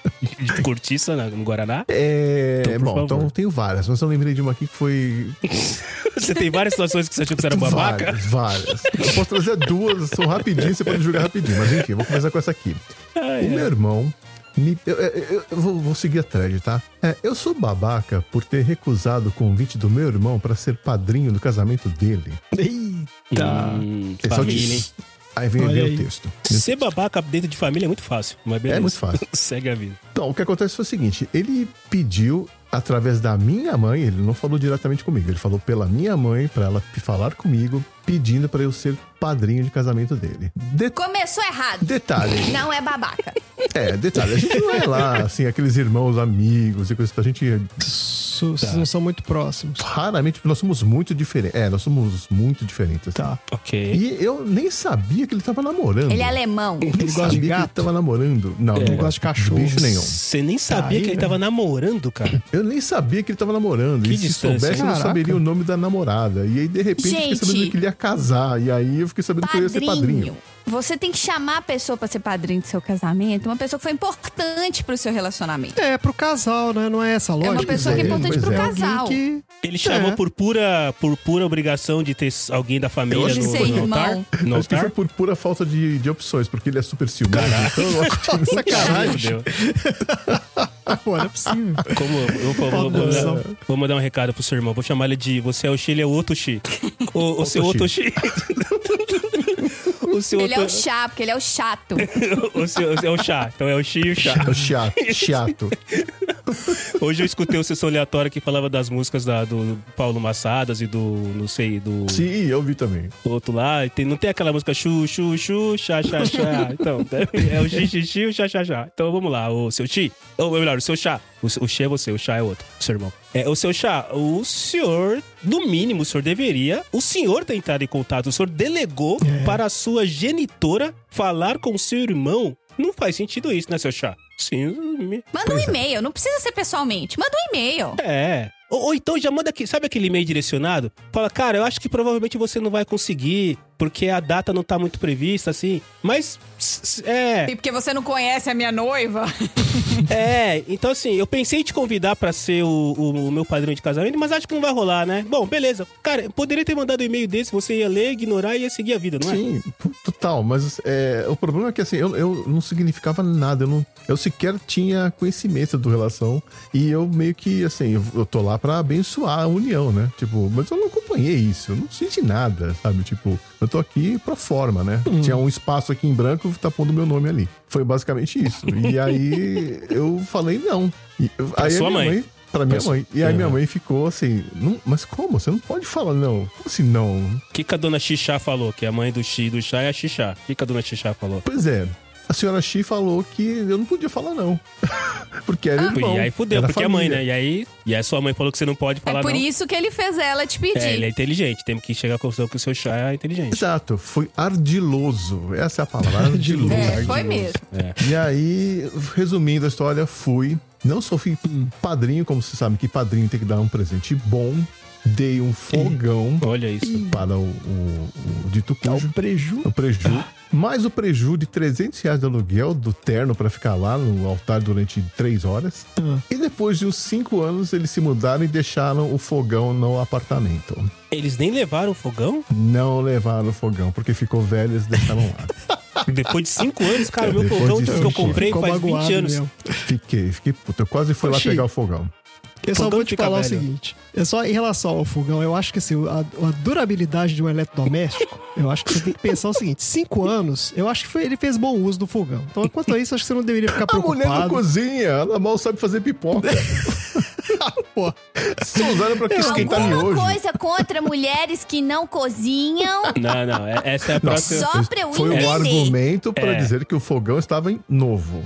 de cortiça no Guaraná. É. Então, bom, favor. então eu tenho várias, mas eu lembrei de uma aqui que foi. Você tem várias situações que você achou que você era babaca. Várias, várias. Eu posso trazer duas, são rapidinho, você pode julgar rapidinho. Mas enfim, eu vou começar com essa aqui. Ai, O meu irmão. Me- eu, eu- eu- eu vou, vou seguir a thread, tá? É, eu sou babaca por ter recusado o convite do meu irmão pra ser padrinho do casamento dele. Eita. Hum, é família, hein? Aí vem, Olha vem aí. o texto. Ser babaca dentro de família é muito fácil, mas beleza. É muito fácil. Segue a vida. Então, o que acontece foi o seguinte: ele pediu através da minha mãe, ele não falou diretamente comigo, ele falou pela minha mãe pra ela falar comigo, pedindo pra eu ser padrinho de casamento dele. De- Começou errado. detalhe, Não é babaca. é, detalhe, a gente não é lá, assim, aqueles irmãos, amigos e coisas, a gente Vocês não são muito próximos. raramente, nós somos muito diferentes. É, nós somos muito diferentes. assim. Tá. Ok. E eu nem sabia que ele tava namorando. Ele é alemão. Nem Ele gosta de sabia que ele gato? tava namorando. Não, Ele não gosta de cachorro. bicho nenhum. Você nem sabia Aí, que ele velho. tava namorando, cara. Eu nem sabia que ele tava namorando. Que e se soubesse, eu não saberia o nome da namorada. E aí, de repente, eu fiquei Gente. sabendo que ele ia casar. E aí eu fiquei sabendo que eu ia ser padrinho. Você tem que chamar a pessoa pra ser padrinho do seu casamento, uma pessoa que foi importante pro seu relacionamento. É, pro casal, né? Não é essa lógica. uma pessoa que é é, importante pro é. casal. Que... Ele chamou É. por pura por pura obrigação de ter alguém da família acho no, no altar. irmão. No Acho que foi altar. por pura falta de, de opções, porque ele é super ciumento. Então eu acho que Sacanagem. Pô, não é possível. Como eu vou, vou, vou, Padrãozão. dar- vou mandar um recado pro seu irmão. Vou chamar ele de você é o Xi, ele é o outro Xi. O, o seu outro Xi. O seu Ele é o chá, porque ele é o chato. o seu, é o chá. Então é o Xi e o chá. É o chato. chato. Hoje eu escutei o sessão aleatória que falava das músicas da, do Paulo Massadas e do, não sei, do Sim, eu vi também. outro lá. E tem, não tem aquela música chu, chu, chu, chá, chá, chá. Então, é o xi, xi, xi, o chá, chá, chá. Então vamos lá, o seu chi, ou melhor, o seu chá. O, o chi é você, o chá é outro, o seu irmão. É, o seu chá, o senhor, no mínimo, o senhor deveria, o senhor ter entrado em contato, o senhor delegou para a sua genitora falar com o seu irmão. Não faz sentido isso, né, seu chá? Sim, me- Manda um e-mail, não precisa ser pessoalmente. Manda um e-mail. é. Ou, ou então já manda aqui, sabe aquele e-mail direcionado? Fala, cara, eu acho que provavelmente você não vai conseguir, porque a data não tá muito prevista, assim. Mas, é. E porque você não conhece a minha noiva. É, então assim, eu pensei em te convidar pra ser o, o- o meu padrinho de casamento, mas acho que não vai rolar, né? Bom, beleza. Cara, eu poderia ter mandado um e-mail desse, você ia ler, ignorar e ia seguir a vida, não é? Sim, total, mas é, o problema é que assim, eu, eu não significava nada, eu, não, eu sequer tinha conhecimento do relação e eu meio que, assim, eu, tô lá pra abençoar a união, né? Tipo, mas eu não acompanhei isso, eu não senti nada, sabe? Tipo, eu tô aqui pro forma, né? Tinha um espaço aqui em branco, tá pondo meu nome ali. Foi basicamente isso. E aí eu falei não. E, aí a sua minha mãe. Pra minha Pra mãe. E aí minha mãe ficou assim, "Não, mas como? Você não pode falar não. Como assim não? O que, que a dona Xixá falou? Que a mãe do Xi do chá é a Xixá. O que, que a dona Xixá falou? Pois é. A senhora Xi falou que eu não podia falar não. porque era irmão. e aí fudeu, era porque é mãe, família. né? E aí, e aí sua mãe falou que você não pode falar é por não. isso que ele fez ela te pedir. É, ele é inteligente. Temos que chegar à conclusão que o seu chá é inteligente. Exato, foi ardiloso. Essa é a palavra, ardiloso. É, foi mesmo. E aí, resumindo a história, fui. Não só fui padrinho, como você sabe que padrinho tem que dar um presente bom. Dei um fogão Olha isso. para o, o, o dito Dá cujo. o preju. O preju. Mais o preju de 300 reais de aluguel do terno pra ficar lá no altar durante três horas. Ah. E depois de uns cinco anos, eles se mudaram e deixaram o fogão no apartamento. Eles nem levaram o fogão? Não levaram o fogão, porque ficou velho e eles deixaram lá. Depois de cinco anos, cara, meu Depois fogão que eu comprei faz 20 magoado anos. mesmo. Fiquei, fiquei puto. Eu quase fui lá Oxi. pegar o fogão. Eu só vou te falar o velho. seguinte: é só em relação ao fogão, eu acho que assim, a, a durabilidade de um eletrodoméstico, eu acho que você tem que pensar o seguinte: cinco anos, eu acho que foi- ele fez bom uso do fogão. Então, quanto a isso, acho que você não deveria ficar A mulher não preocupado. cozinha, ela mal sabe fazer pipoca. Pô, Só usaram pra esquentar Alguma miojo. coisa contra mulheres que não cozinham? Não, não, é- essa é a próxima. Só pra eu Foi entender. um argumento pra É. dizer que o fogão estava em novo.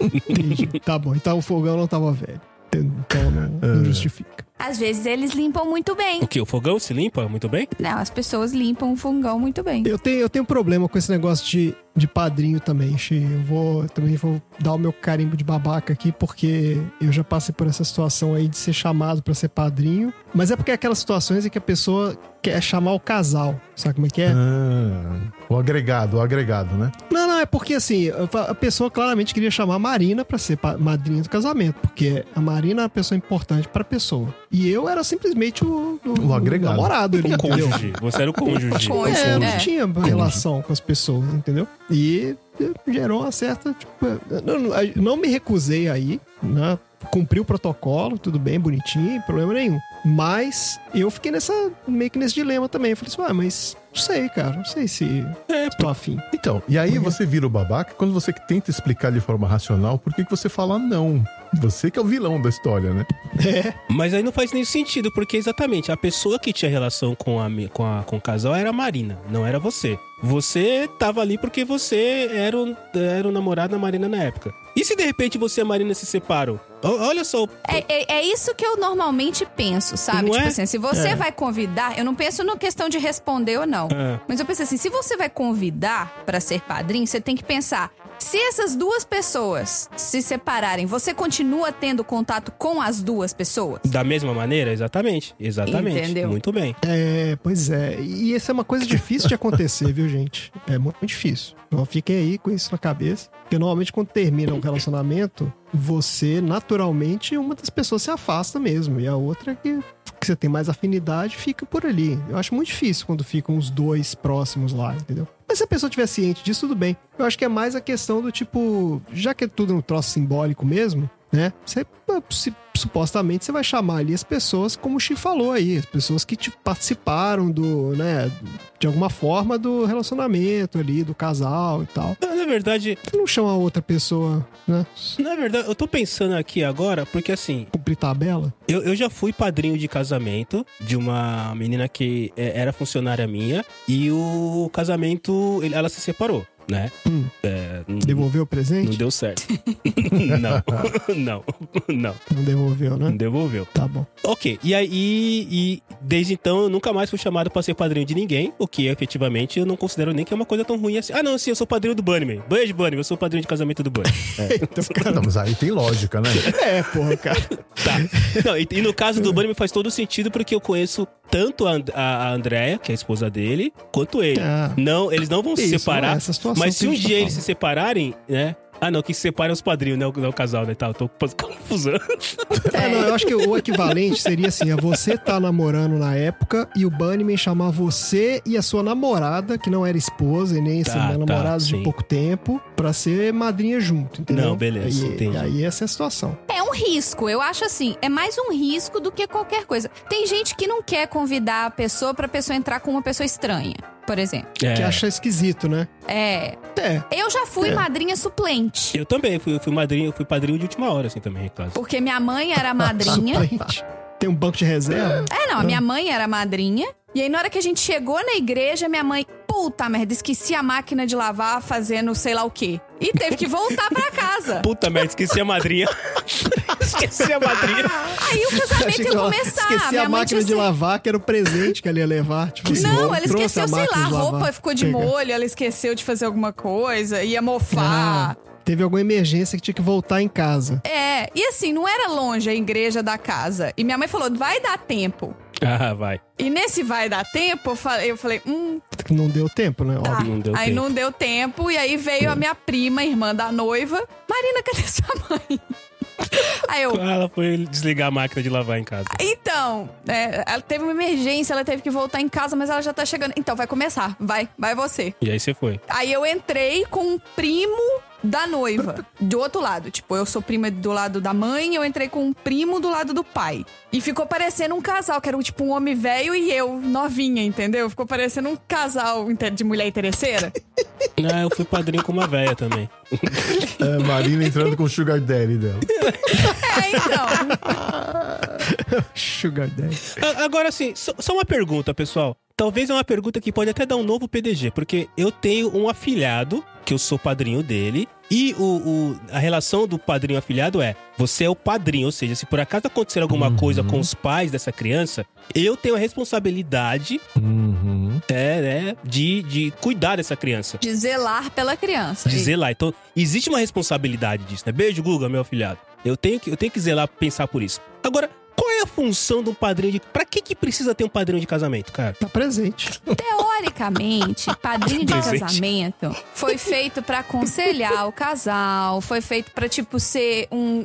entendi. Tá bom, então o fogão não tava velho. Então não, não justifica. Às vezes eles limpam muito bem. O que? O fogão se limpa muito bem? Não, as pessoas limpam o fogão muito bem. Eu tenho, eu tenho problema com esse negócio de, de padrinho também, Xi. Eu vou eu também vou dar o meu carimbo de babaca aqui, porque eu já passei por essa situação aí de ser chamado pra ser padrinho. Mas é porque é aquelas situações em que a pessoa quer chamar o casal. Sabe como é que é? Ah, o agregado, o agregado, né? Não, não, é porque assim, a pessoa claramente queria chamar a Marina pra ser madrinha do casamento, porque a Marina é uma pessoa importante pra pessoa. E eu era simplesmente o, O agregado. namorado ali, O cônjuge. Você era o cônjuge. Cônjuge. É, eu não É. tinha relação com as pessoas, entendeu? E gerou uma certa. Tipo, não, não- não me recusei aí, né? Cumpri o protocolo, tudo bem, bonitinho, problema nenhum. Mas eu fiquei nessa. meio que nesse dilema também. Eu falei assim, ah, mas não sei, cara, não sei se É, tô afim. Então, e aí você vira o babaca quando você tenta explicar de forma racional por que que você fala não. Você que é o vilão da história, né? É, Mas aí não faz nenhum sentido, porque exatamente a pessoa que tinha relação com, a, com, a- com o casal era a Marina, não era você. Você tava ali porque você era o, era o namorado da Marina na época. E se de repente você e a Marina se separam? O- Olha só, o- É, é, é isso que eu normalmente penso, sabe? Não tipo é? assim, se você vai convidar, eu não penso na questão de responder ou não. É. Mas eu penso assim, se você vai convidar pra ser padrinho, você tem que pensar, se essas duas pessoas se separarem, você continua tendo contato com as duas pessoas? da mesma maneira? Exatamente. Exatamente. Entendeu? Muito bem. é, pois é. E essa é uma coisa difícil de acontecer, viu, gente? É muito difícil. Então fiquem aí com isso na cabeça. Porque normalmente quando termina um relacionamento, você, naturalmente, uma das pessoas se afasta mesmo. E a outra que, que você tem mais afinidade fica por ali. Eu acho muito difícil quando ficam os dois próximos lá, entendeu? Mas se a pessoa tiver ciente disso, tudo bem. Eu acho que é mais a questão do tipo, já que é tudo um troço simbólico mesmo, né? Você, se- supostamente, você vai chamar ali as pessoas, como o Chi falou aí, as pessoas que te participaram do, né, de alguma forma do relacionamento ali, do casal e tal. Na verdade, Você não chama outra pessoa, né? na verdade, eu tô pensando aqui agora, porque assim, Cumprir tabela. Eu, eu já fui padrinho de casamento de uma menina que é, era funcionária minha e o casamento, ela se separou, né? Hum. É, Devolveu o Não presente? deu certo. não, não, não, Não devolveu, não né? devolveu. Tá bom. Ok, e aí, e desde então eu nunca mais fui chamado pra ser padrinho de ninguém, o que efetivamente eu não considero nem que é uma coisa tão ruim assim. Ah, não, sim, eu sou padrinho do Bunnyman. Beijo, Bunnyman, eu sou padrinho de casamento do Bunny. Então, cara. Não, mas aí tem lógica, né? É, porra, cara. Tá. Não, e, e no caso do Bunnyman faz todo sentido porque eu conheço tanto a, And- a, a Andrea, que é a esposa dele, quanto ele. Ah. Não, eles não vão se Isso, não separar. é essa situação mas se um tá dia eles se separarem, né? Ah, não, que se separem os padrinhos, né? O, não é o casal, né? Tá, eu tô com confusão. É, não, eu acho que o equivalente seria assim: é você tá namorando na época e o Bunnyman chamar você e a sua namorada, que não era esposa e nem Tá, assim, tá, namorados de pouco tempo, pra ser madrinha junto, entendeu? Não, beleza, Aí, entendi. aí essa é a situação. É um risco, eu acho assim, é mais um risco do que qualquer coisa. Tem gente que não quer convidar a pessoa pra pessoa entrar com uma pessoa estranha, por exemplo. É, Que acha esquisito, né? É. É. Eu já fui É. madrinha suplente. Eu também, fui, fui, madrinho, fui padrinho de última hora, assim, também, em casa. Porque minha mãe era madrinha. Suplente. Tem um banco de reserva? É, não, a minha mãe era madrinha. E aí, na hora que a gente chegou na igreja, minha mãe, puta merda, esqueci a máquina de lavar fazendo sei lá o quê. E teve que voltar pra casa. Puta merda, esqueci a madrinha. esqueci a madrinha. Aí o casamento ia começar. Esqueci a máquina de assim- lavar, que era o presente que ela ia levar. Tipo, Não, ela esqueceu, sei lá, a roupa ficou de Pegar. molho, ela esqueceu de fazer alguma coisa, ia Ah, mofar. teve alguma emergência que tinha que voltar em casa. É, e assim, não era longe a igreja da casa. E minha mãe falou, vai dar tempo. Ah, vai. E nesse vai dar tempo, eu falei, hum, Que não deu tempo, né? tá. Óbvio. Não deu aí tempo. não deu tempo, e aí veio a minha prima, irmã da noiva. Marina, cadê sua mãe? Aí eu, Ela foi desligar a máquina de lavar em casa. então, é, ela teve uma emergência, ela teve que voltar em casa, mas ela já tá chegando. Então, vai começar, vai, vai você. E aí você foi. Aí eu entrei com um primo da noiva, do outro lado. Tipo, eu sou prima do lado da mãe, eu entrei com um primo do lado do pai. E ficou parecendo um casal, que era tipo um homem velho e eu, novinha, entendeu? Ficou parecendo um casal de mulher interesseira. Ah, eu fui padrinho com uma véia também. É, Marina entrando com o Sugar Daddy dela. É, então. Sugar Daddy. Agora, assim, só, só uma pergunta, pessoal. Talvez é uma pergunta que pode até dar um novo PDG, porque eu tenho um afilhado, que eu sou padrinho dele, e o, o- a relação do padrinho afilhado é: você é o padrinho, ou seja, se por acaso acontecer alguma coisa com os pais dessa criança, eu tenho a responsabilidade Uhum. é, né, de, de cuidar dessa criança. De zelar pela criança. De zelar. Então, existe uma responsabilidade disso, né? Beijo, Guga, meu afilhado. Eu tenho que, eu tenho que zelar, pensar por isso. Agora, qual é a função de um padrinho de. Pra que, que precisa ter um padrinho de casamento, cara? Tá presente. Teoricamente, padrinho de Presente. casamento foi feito pra aconselhar o casal, foi feito pra tipo ser um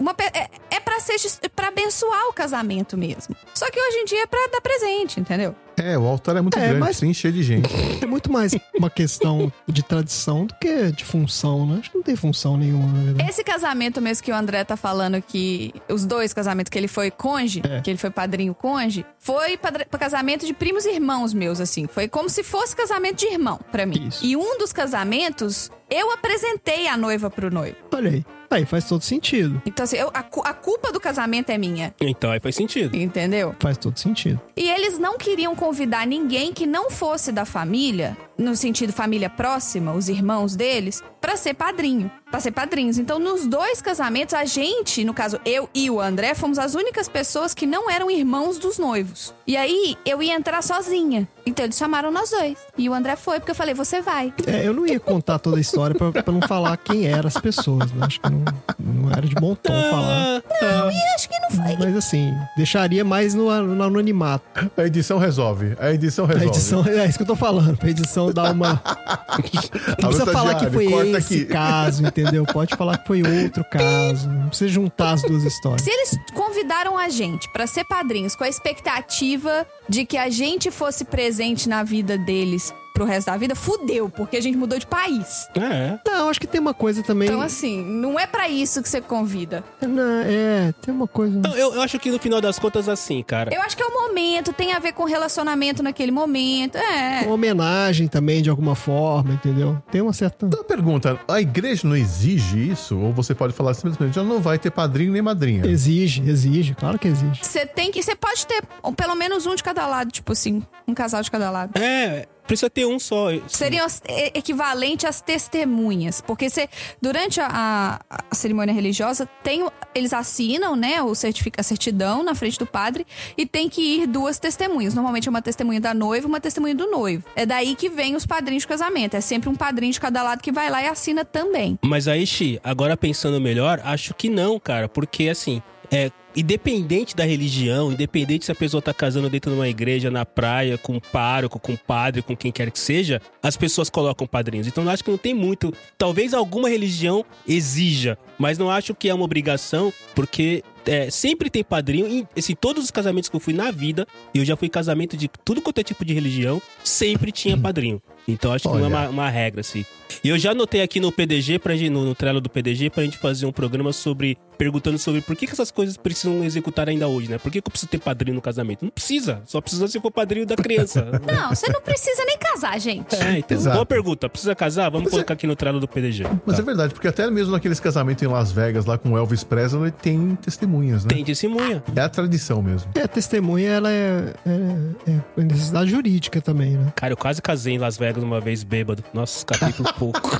uma é, é para ser para abençoar o casamento mesmo. Só que hoje em dia é pra dar presente, entendeu? É, o altar é muito É, grande, mas- sem encher de gente. É muito mais uma questão de tradição do que de função, né? Acho que não tem função nenhuma, na verdade. Esse casamento mesmo que o André tá falando que os dois casamentos que ele foi conge, É. que ele foi padrinho conge, foi padr- pra casamento de primos e irmãos meus assim, foi como se fosse casamento de irmão pra mim. Isso. E um dos casamentos eu apresentei a noiva pro noivo. Olha aí. Aí faz todo sentido. Então, assim, eu- a, a culpa do casamento é minha, Então aí faz sentido. entendeu? Faz todo sentido. E eles não queriam convidar ninguém que não fosse da família, no sentido família próxima, os irmãos deles, pra ser padrinho, Pra ser padrinhos. Então, nos dois casamentos, a gente, no caso eu e o André, fomos as únicas pessoas que não eram irmãos dos noivos. E aí eu ia entrar sozinha. Então eles chamaram nós dois. E o André foi, porque eu falei, você vai. É, eu não ia contar toda a história pra, pra não falar quem eram as pessoas, né? Acho que não, não era de bom tom falar. Ah, E acho que não foi. Mas assim, deixaria mais no, no anonimato. A edição resolve. A edição resolve. A edição, é isso que eu tô falando. Pra edição dar uma. Não precisa falar que foi esse aqui. caso, entendeu? Pode falar que foi outro caso. Não precisa juntar as duas histórias. Se eles convidaram a gente pra ser padrinhos com a expectativa de que a gente fosse presente na vida deles pro resto da vida, fudeu, porque a gente mudou de país. é. Não, acho que tem uma coisa também. Então, assim, não é pra isso que você convida. Não, é, tem uma coisa. Não, eu, eu acho que no final das contas, assim, cara. Eu acho que é o momento, tem a ver com relacionamento naquele momento. É. Uma homenagem também, de alguma forma, entendeu? Tem uma certa. Então, pergunta, a igreja não exige isso? Ou você pode falar simplesmente, já não vai ter padrinho nem madrinha? Exige, exige, claro que exige. Você tem que. Você pode ter pelo menos um de cada lado, tipo assim, um casal de cada lado. É, Precisa ter um só. Seriam as- e- equivalente às testemunhas. Porque você, durante a, a- cerimônia religiosa, tem, eles assinam, né, o certifica, a certidão na frente do padre e tem que ir duas testemunhas. Normalmente é uma testemunha da noiva e uma testemunha do noivo. É daí que vem os padrinhos de casamento. É sempre um padrinho de cada lado que vai lá e assina também. Mas aí, Xi, agora pensando melhor, acho que não, cara. Porque assim, é. Independente da religião, independente se a pessoa tá casando dentro de uma igreja, na praia, com um pároco, com um padre, com quem quer que seja, as pessoas colocam padrinhos. Então eu acho que não tem muito. Talvez alguma religião exija, mas não acho que é uma obrigação, porque é, sempre tem padrinho. Em assim, todos os casamentos que eu fui na vida, e eu já fui casamento de tudo quanto é tipo de religião, sempre tinha padrinho. Então acho que não é Olha. uma, uma regra, assim. E eu já anotei aqui no PDG, pra gente, no, no trelo do PDG, pra gente fazer um programa sobre. perguntando sobre por que, que essas coisas precisam executar ainda hoje, né? Por que, que eu preciso ter padrinho no casamento? Não precisa. Só precisa se for padrinho da criança. Não, você não precisa nem casar, gente. é, então. Exato. Boa pergunta. Precisa casar? Vamos Mas colocar aqui no trelo do PDG. Mas Tá. é verdade, porque até mesmo naqueles casamentos em Las Vegas, lá com o Elvis Presley, tem testemunhas, né? Tem testemunha. É a tradição mesmo. É, a testemunha, ela é, é, é necessidade jurídica também, né? Cara, eu quase casei em Las Vegas uma vez bêbado. Nossa, capítulo pouco.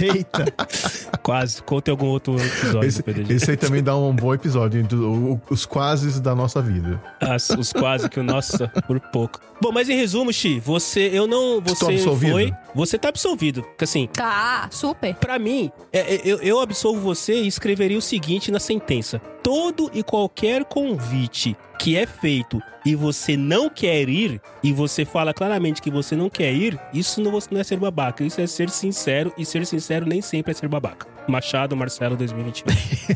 Eita. quase. Conte algum outro episódio Esse, do PDG. esse aí também dá um bom episódio, entre o- o- os quases da nossa vida. As- os quase que o nossa, por pouco. Bom, mas em resumo, Xi, você, eu não, você Estou absolvido? foi, você tá absolvido. Porque assim, Tá, super. Pra mim, é, é, eu, eu absolvo você e escreveria o seguinte na sentença: todo e qualquer convite que é feito e você não quer ir, e você fala claramente que você não quer ir, isso não, é ser babaca, isso é ser sincero, e ser sincero nem sempre é ser babaca. Machado Marcelo 2021.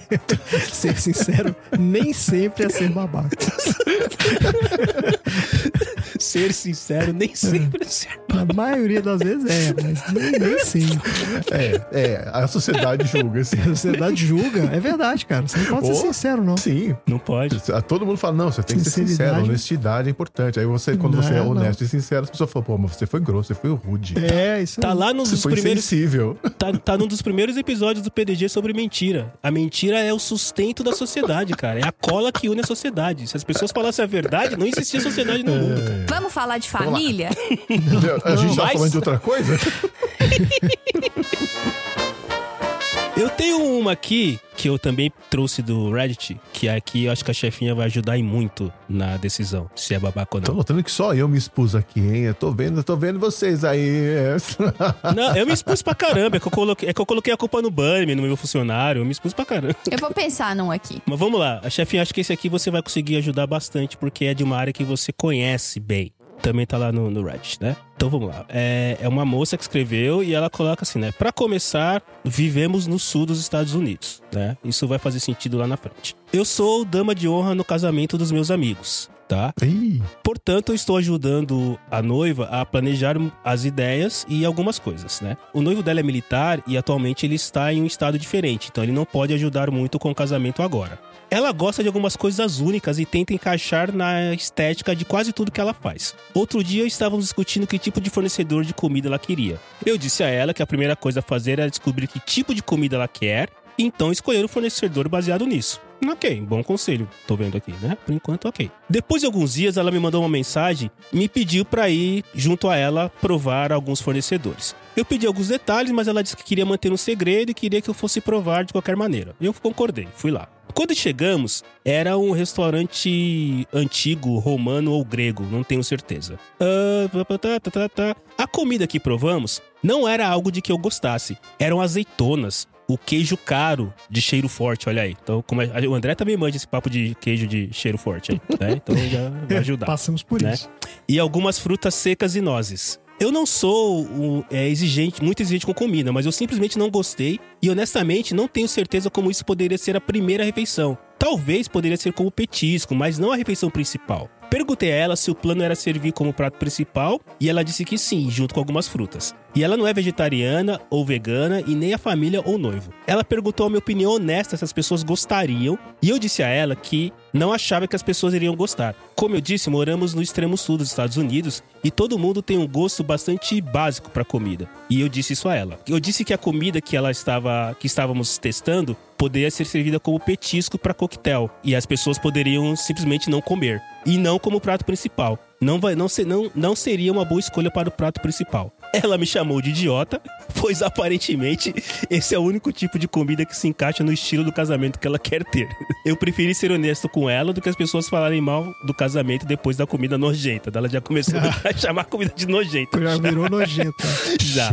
Ser sincero, nem sempre é ser babaca. ser sincero nem sempre é ser Na maioria das vezes é, mas nem, nem sempre. É, é, a sociedade julga, assim. A sociedade julga. É verdade, cara. Você não pode ser sincero, não. Sim. Não pode. Todo mundo fala, não, você tem que ser sincero, honestidade é importante. Aí você, quando você é Não, não. honesto e sincero, as pessoas falam, pô, mas você foi grosso, você foi rude. É, isso Tá aí. lá nos Você dos foi primeiros. insensível. Tá, tá num dos primeiros episódios do PDG sobre mentira. A mentira é o sustento da sociedade, cara. É a cola que une a sociedade. Se as pessoas falassem a verdade, não existia sociedade no mundo, cara. Vamos falar de família? a gente tá Mas- falando de outra coisa? Eu tenho uma aqui que eu também trouxe do Reddit, que aqui eu acho que a chefinha vai ajudar e muito na decisão, se é babaca ou Tô não. notando que só eu me expus aqui, hein? Eu tô vendo, eu tô vendo vocês aí. Não, eu me expus pra caramba. É que eu coloquei, é que eu coloquei a culpa no Bunny, no meu funcionário. Eu me expus pra caramba. Eu vou pensar num aqui. Mas vamos lá. A chefinha, acho que esse aqui você vai conseguir ajudar bastante, porque é de uma área que você conhece bem. Também tá lá no, no Reddit, né? Então vamos lá. É, é uma moça que escreveu e ela coloca assim, né? Pra começar, vivemos no sul dos Estados Unidos, né? Isso vai fazer sentido lá na frente. Eu sou dama de honra no casamento dos meus amigos, tá? Portanto, eu estou ajudando a noiva a planejar as ideias e algumas coisas, né? O noivo dela é militar e atualmente ele está em um estado diferente, então ele não pode ajudar muito com o casamento agora. Ela gosta de algumas coisas únicas e tenta encaixar na estética de quase tudo que ela faz. Outro dia estávamos discutindo que tipo de fornecedor de comida ela queria. Eu disse a ela que a primeira coisa a fazer era descobrir que tipo de comida ela quer e então escolher o fornecedor baseado nisso. Ok, bom conselho. Tô vendo aqui, né? Por enquanto, ok. Depois de alguns dias, ela me mandou uma mensagem e me pediu pra ir junto a ela provar alguns fornecedores. Eu pedi alguns detalhes, mas ela disse que queria manter um segredo e queria que eu fosse provar de qualquer maneira. Eu concordei, fui lá. Quando chegamos, era um restaurante antigo, romano ou grego, não tenho certeza. Ah. A comida que provamos não era algo de que eu gostasse. Eram azeitonas, o queijo caro de cheiro forte, olha aí. Então, como o André também manja esse papo de queijo de cheiro forte aí, né? Então já vai ajudar. Passamos por né? isso. E algumas frutas secas e nozes. Eu não sou um, é, exigente, muito exigente com comida, mas eu simplesmente não gostei e honestamente não tenho certeza como isso poderia ser a primeira refeição. Talvez poderia ser como petisco, mas não a refeição principal. Perguntei a ela se o plano era servir como prato principal e ela disse que sim, junto com algumas frutas. E ela não é vegetariana ou vegana e nem a família ou noivo. Ela perguntou a minha opinião honesta se as pessoas gostariam e eu disse a ela que não achava que as pessoas iriam gostar. Como eu disse, moramos no extremo sul dos Estados Unidos e todo mundo tem um gosto bastante básico para comida. E eu disse isso a ela. Eu disse que a comida que ela estava que estávamos testando poderia ser servida como petisco para coquetel e as pessoas poderiam simplesmente não comer e não como prato principal. Não, vai, não, se- não, não seria uma boa escolha para o prato principal. Ela me chamou de idiota, pois aparentemente esse é o único tipo de comida que se encaixa no estilo do casamento que ela quer ter. Eu preferi ser honesto com ela do que as pessoas falarem mal do casamento depois da comida nojenta. Ela já começou a chamar a comida de nojenta. Já virou nojento. Já.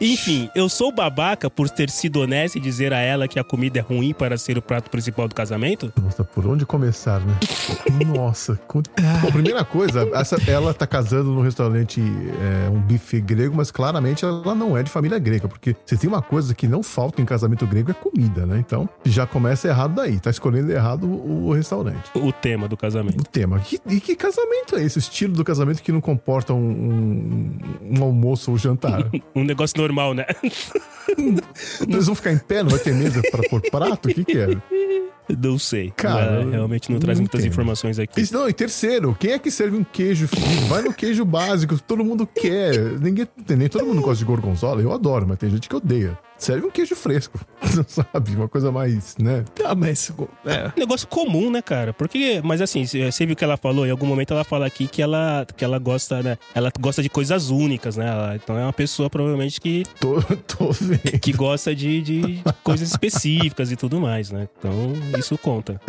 Enfim, eu sou babaca por ter sido honesto e dizer a ela que a comida é ruim para ser o prato principal do casamento? Nossa, por onde começar, né? Nossa. com- Bom, primeira coisa, essa- ela tá casando num restaurante, é, um bife grego, mas claramente ela não é de família grega, porque se tem uma coisa que não falta em casamento grego é comida, né? Então já começa errado daí, tá escolhendo errado o, o restaurante. O tema do O casamento. tema. Que- e que casamento é esse? O estilo do casamento que não comporta um, um- um almoço ou jantar? Um negócio normal, né? Eles vão ficar em pé, não vai ter mesa para pôr prato? O que que é? Não sei. Cara, realmente não não traz muitas entendo. informações aqui. Isso, não, e terceiro, quem é que serve um queijo? Vai no queijo básico, todo mundo quer. Ninguém, nem todo mundo gosta de gorgonzola, eu adoro, mas tem gente que odeia. Serve um queijo fresco, sabe? Uma coisa mais, né? Ah, mas. É. Negócio comum, né, cara? Porque, mas assim, você viu o que ela falou? Em algum momento ela fala aqui que ela, que ela gosta, né? Ela gosta de coisas únicas, né? Ela- então é uma pessoa provavelmente que, Tô, tô vendo. que gosta de, de coisas específicas e tudo mais, né? Então isso conta.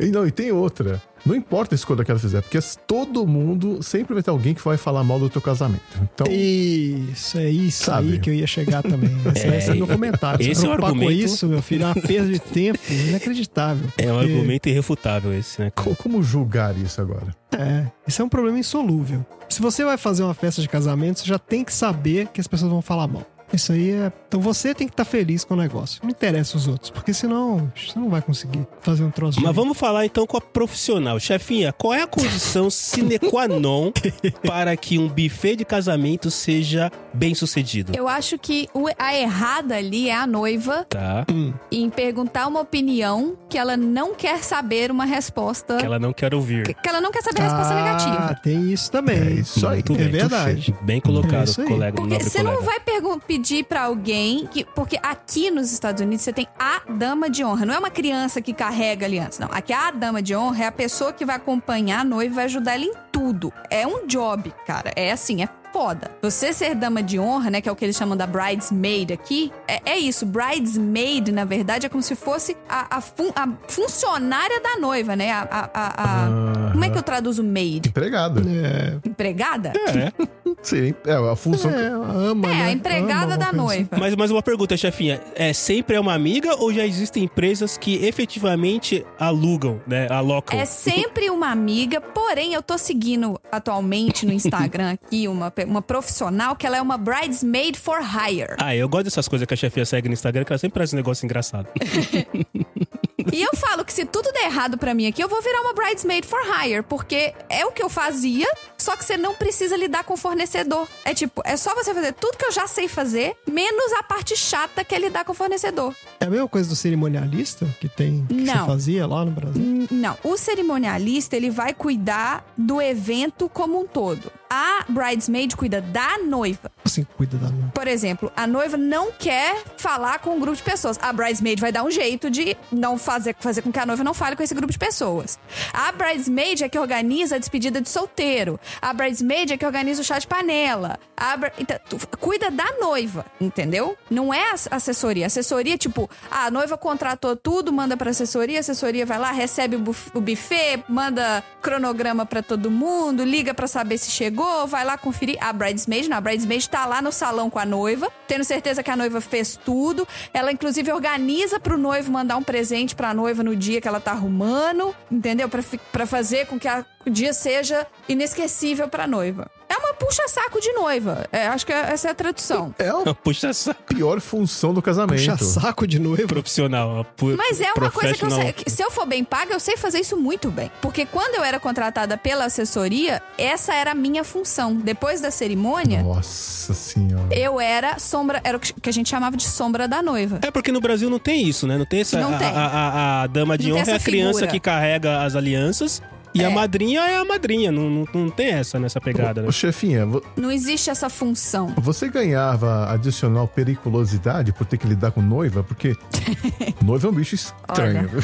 E não, e tem outra. Não importa a escolha que ela fizer, porque todo mundo sempre vai ter alguém que vai falar mal do teu casamento. Então, Isso, é isso Sabe? aí que eu ia chegar também. Esse é, esse é meu comentário. Se esse é o preocupar com argumento- isso, meu filho, é uma perda de tempo inacreditável. É um argumento irrefutável esse, né? co- como julgar isso agora? É, isso é um problema insolúvel. Se você vai fazer uma festa de casamento, você já tem que saber que as pessoas vão falar mal. Isso aí é. Então você tem que estar feliz com o negócio. Não interessa os outros, porque senão você não vai conseguir fazer um troço. Mas direito. vamos falar então com a profissional. Chefinha, qual é a condição sine qua non para que um buffet de casamento seja bem sucedido? Eu acho que a errada ali é a noiva Tá. em perguntar uma opinião que ela não quer saber uma resposta. Que ela não quer ouvir. que ela não quer saber a resposta Ah, negativa. tem isso também. É isso aí. É verdade. Bem colocado, É colega, Porque você colega. não vai pergun- pedir pra alguém que. Porque aqui nos Estados Unidos você tem a dama de honra. Não é uma criança que carrega aliança, não. Aqui a dama de honra é a pessoa que vai acompanhar a noiva e vai ajudar ela em tudo. É um job, cara. É assim, é foda. Você ser dama de honra, né? Que é o que eles chamam da bridesmaid aqui. É, é isso. Bridesmaid, na verdade, é como se fosse a, a fun- a funcionária da noiva, né? A, a- a- a- Como é que eu traduzo maid? Empregada. Empregada? É. Sim, é a função. É, ama, É, né? a empregada Ama, da assim. noiva. Mas, mas uma pergunta, chefinha. É sempre é uma amiga ou já existem empresas que efetivamente alugam, né? Alocam? É sempre uma amiga, porém eu tô seguindo atualmente no Instagram aqui uma, uma profissional que ela é uma bridesmaid for hire. Ah, eu gosto dessas coisas que a chefinha segue no Instagram, que ela sempre traz um negócio engraçado. E eu falo que se tudo der errado pra mim aqui, eu vou virar uma bridesmaid for hire, porque é o que eu fazia, só que você não precisa lidar com o fornecedor. É tipo, é só você fazer tudo que eu já sei fazer, menos a parte chata que é lidar com o fornecedor. É a mesma coisa do cerimonialista que tem que Não. você fazia lá no Brasil? Não, o cerimonialista ele vai cuidar do evento como um todo. A bridesmaid cuida da noiva. Assim, cuida da noiva. Por exemplo, a noiva não quer falar com um grupo de pessoas. A bridesmaid vai dar um jeito de não fazer, fazer com que a noiva não fale com esse grupo de pessoas. A bridesmaid é que organiza a despedida de solteiro. A bridesmaid é que organiza o chá de panela. A então, cuida da noiva, entendeu? Não é ass- assessoria. Assessoria, tipo, a noiva contratou tudo, manda pra assessoria, a assessoria vai lá, recebe o, buf- o buffet, manda cronograma pra todo mundo, liga pra saber se chegou, vai lá conferir. A bridesmaid, não, a bridesmaid tá lá no salão com a noiva, tendo certeza que a noiva fez tudo. Ela, inclusive, organiza pro noivo mandar um presente pra noiva no dia que ela tá arrumando, entendeu? Pra, pra fazer com que a- o dia seja inesquecível pra noiva. É uma puxa-saco de noiva. É, acho que essa é a tradução. É a Puxa saco pior função do casamento. Puxa saco de noivo. profissional. pu- Mas é uma coisa que eu sei, que se eu for bem paga, eu sei fazer isso muito bem. Porque quando eu era contratada pela assessoria, essa era a minha função. Depois da cerimônia, Nossa senhora. eu era sombra, era o que a gente chamava de sombra da noiva. É porque no Brasil não tem isso, né? Não tem essa. Não a, tem. A, a- a dama de Não honra é a essa criança figura. que carrega as alianças. E a É. madrinha é a madrinha. Não, não, não tem essa nessa pegada, né? Ô, chefinha, vo- Não existe essa função. você ganhava adicional periculosidade por ter que lidar com noiva? Porque noiva é um bicho estranho. viu?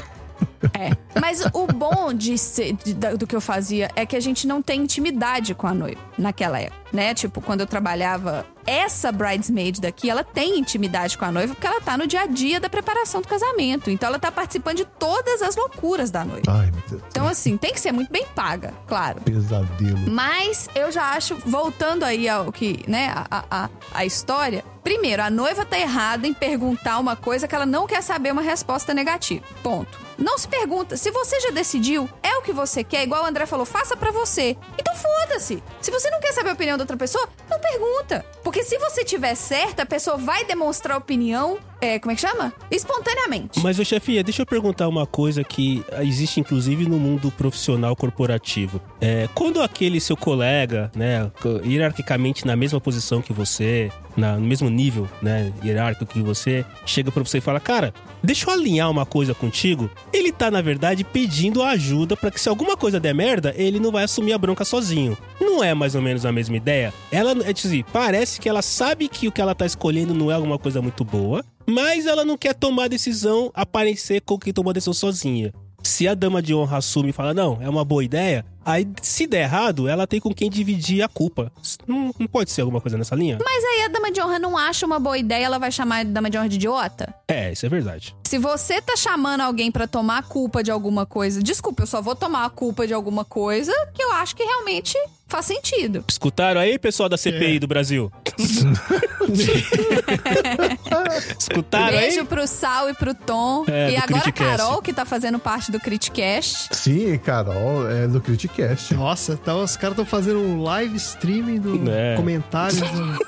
É. Mas o bom de ser- de- do que eu fazia é que a gente não tem intimidade com a noiva naquela época, né? Tipo, quando eu trabalhava, essa bridesmaid daqui, ela tem intimidade com a noiva porque ela tá no dia a dia da preparação do casamento. Então ela tá participando de todas as loucuras da noiva. Ai, meu Deus. Então, assim, tem que ser muito bem paga, claro. Pesadelo. Mas eu já acho, voltando aí ao que, né, a, a, a história. Primeiro, a noiva tá errada em perguntar uma coisa que ela não quer saber uma resposta negativa. Ponto. Não se pergunta. Se você já decidiu, é o que você quer, igual o André falou, faça pra você. Então foda-se. Se você não quer saber a opinião da outra pessoa, não pergunta. Porque se você tiver certa, a pessoa vai demonstrar opinião, é, como é que chama? Espontaneamente. Mas, ô chefia, deixa eu perguntar uma coisa que existe inclusive no mundo profissional corporativo. É, quando aquele seu colega, né, hierarquicamente na mesma posição que você, na- no mesmo nível, né, hierárquico que você, chega pra você e fala, cara, deixa eu alinhar uma coisa contigo. Ele tá, na verdade, pedindo ajuda pra que se alguma coisa der merda, ele não vai assumir a bronca sozinho. Não é mais ou menos a mesma ideia? Ela, é tipo assim, parece que ela sabe que o que ela tá escolhendo não é alguma coisa muito boa, mas ela não quer tomar decisão, aparecer com quem tomou a decisão sozinha. Se a dama de honra assume e fala, não, é uma boa ideia, aí se der errado, ela tem com quem dividir a culpa. Não, não pode ser alguma coisa nessa linha? Mas aí a dama de honra não acha uma boa ideia, ela vai chamar a dama de honra de idiota? É, isso é verdade. Se você tá chamando alguém pra tomar a culpa de alguma coisa, desculpa, eu só vou tomar a culpa de alguma coisa que eu acho que realmente faz sentido. Escutaram aí, pessoal da CPI do Brasil? Escutaram Beijo aí? pro Sal e pro Tom. É, e agora a. Carol, que tá fazendo parte do Criticast. Sim, Carol, é do Criticast. Nossa, então os caras estão fazendo um live streaming do É. comentários do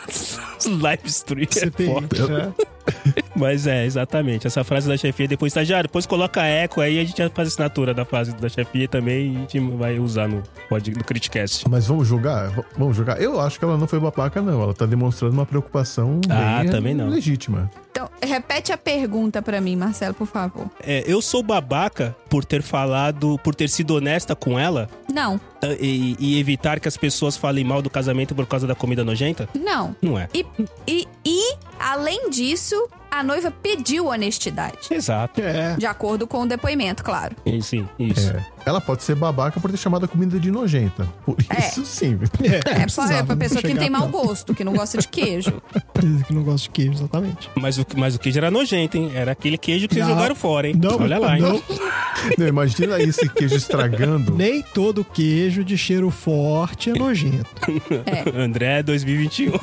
Live stream é CPI. foda. É. Mas é, exatamente. Essa frase da chefia, depois estagiário, depois coloca eco aí, a gente faz assinatura da frase da chefia também e a gente vai usar no, pode, no Criticast. Mas vamos julgar? Vamos julgar? Eu acho que ela não foi babaca, não. Ela tá demonstrando uma preocupação Ah, também não. legítima. Então, repete a pergunta pra mim, Marcelo, por favor. É, eu sou babaca por ter falado, por ter sido honesta com ela Não, ah, e, e evitar que as pessoas falem mal do casamento por causa da comida nojenta? não. Não é. E, e, e, além disso, a noiva pediu honestidade. Exato. É. De acordo com o depoimento, claro. E Sim, isso. É. Ela pode ser babaca por ter chamado a comida de nojenta. Por É. isso sim. É, pra, é pra não pessoa que tem mau gosto, que não gosta de queijo. Que não gosta de queijo, exatamente. Mas, o, mas o queijo era nojento, hein? Era aquele queijo que vocês Não. jogaram fora, hein? Não, Olha lá, hein? não. Não, imagina esse queijo estragando. Nem todo queijo de cheiro forte é nojento. André 2021.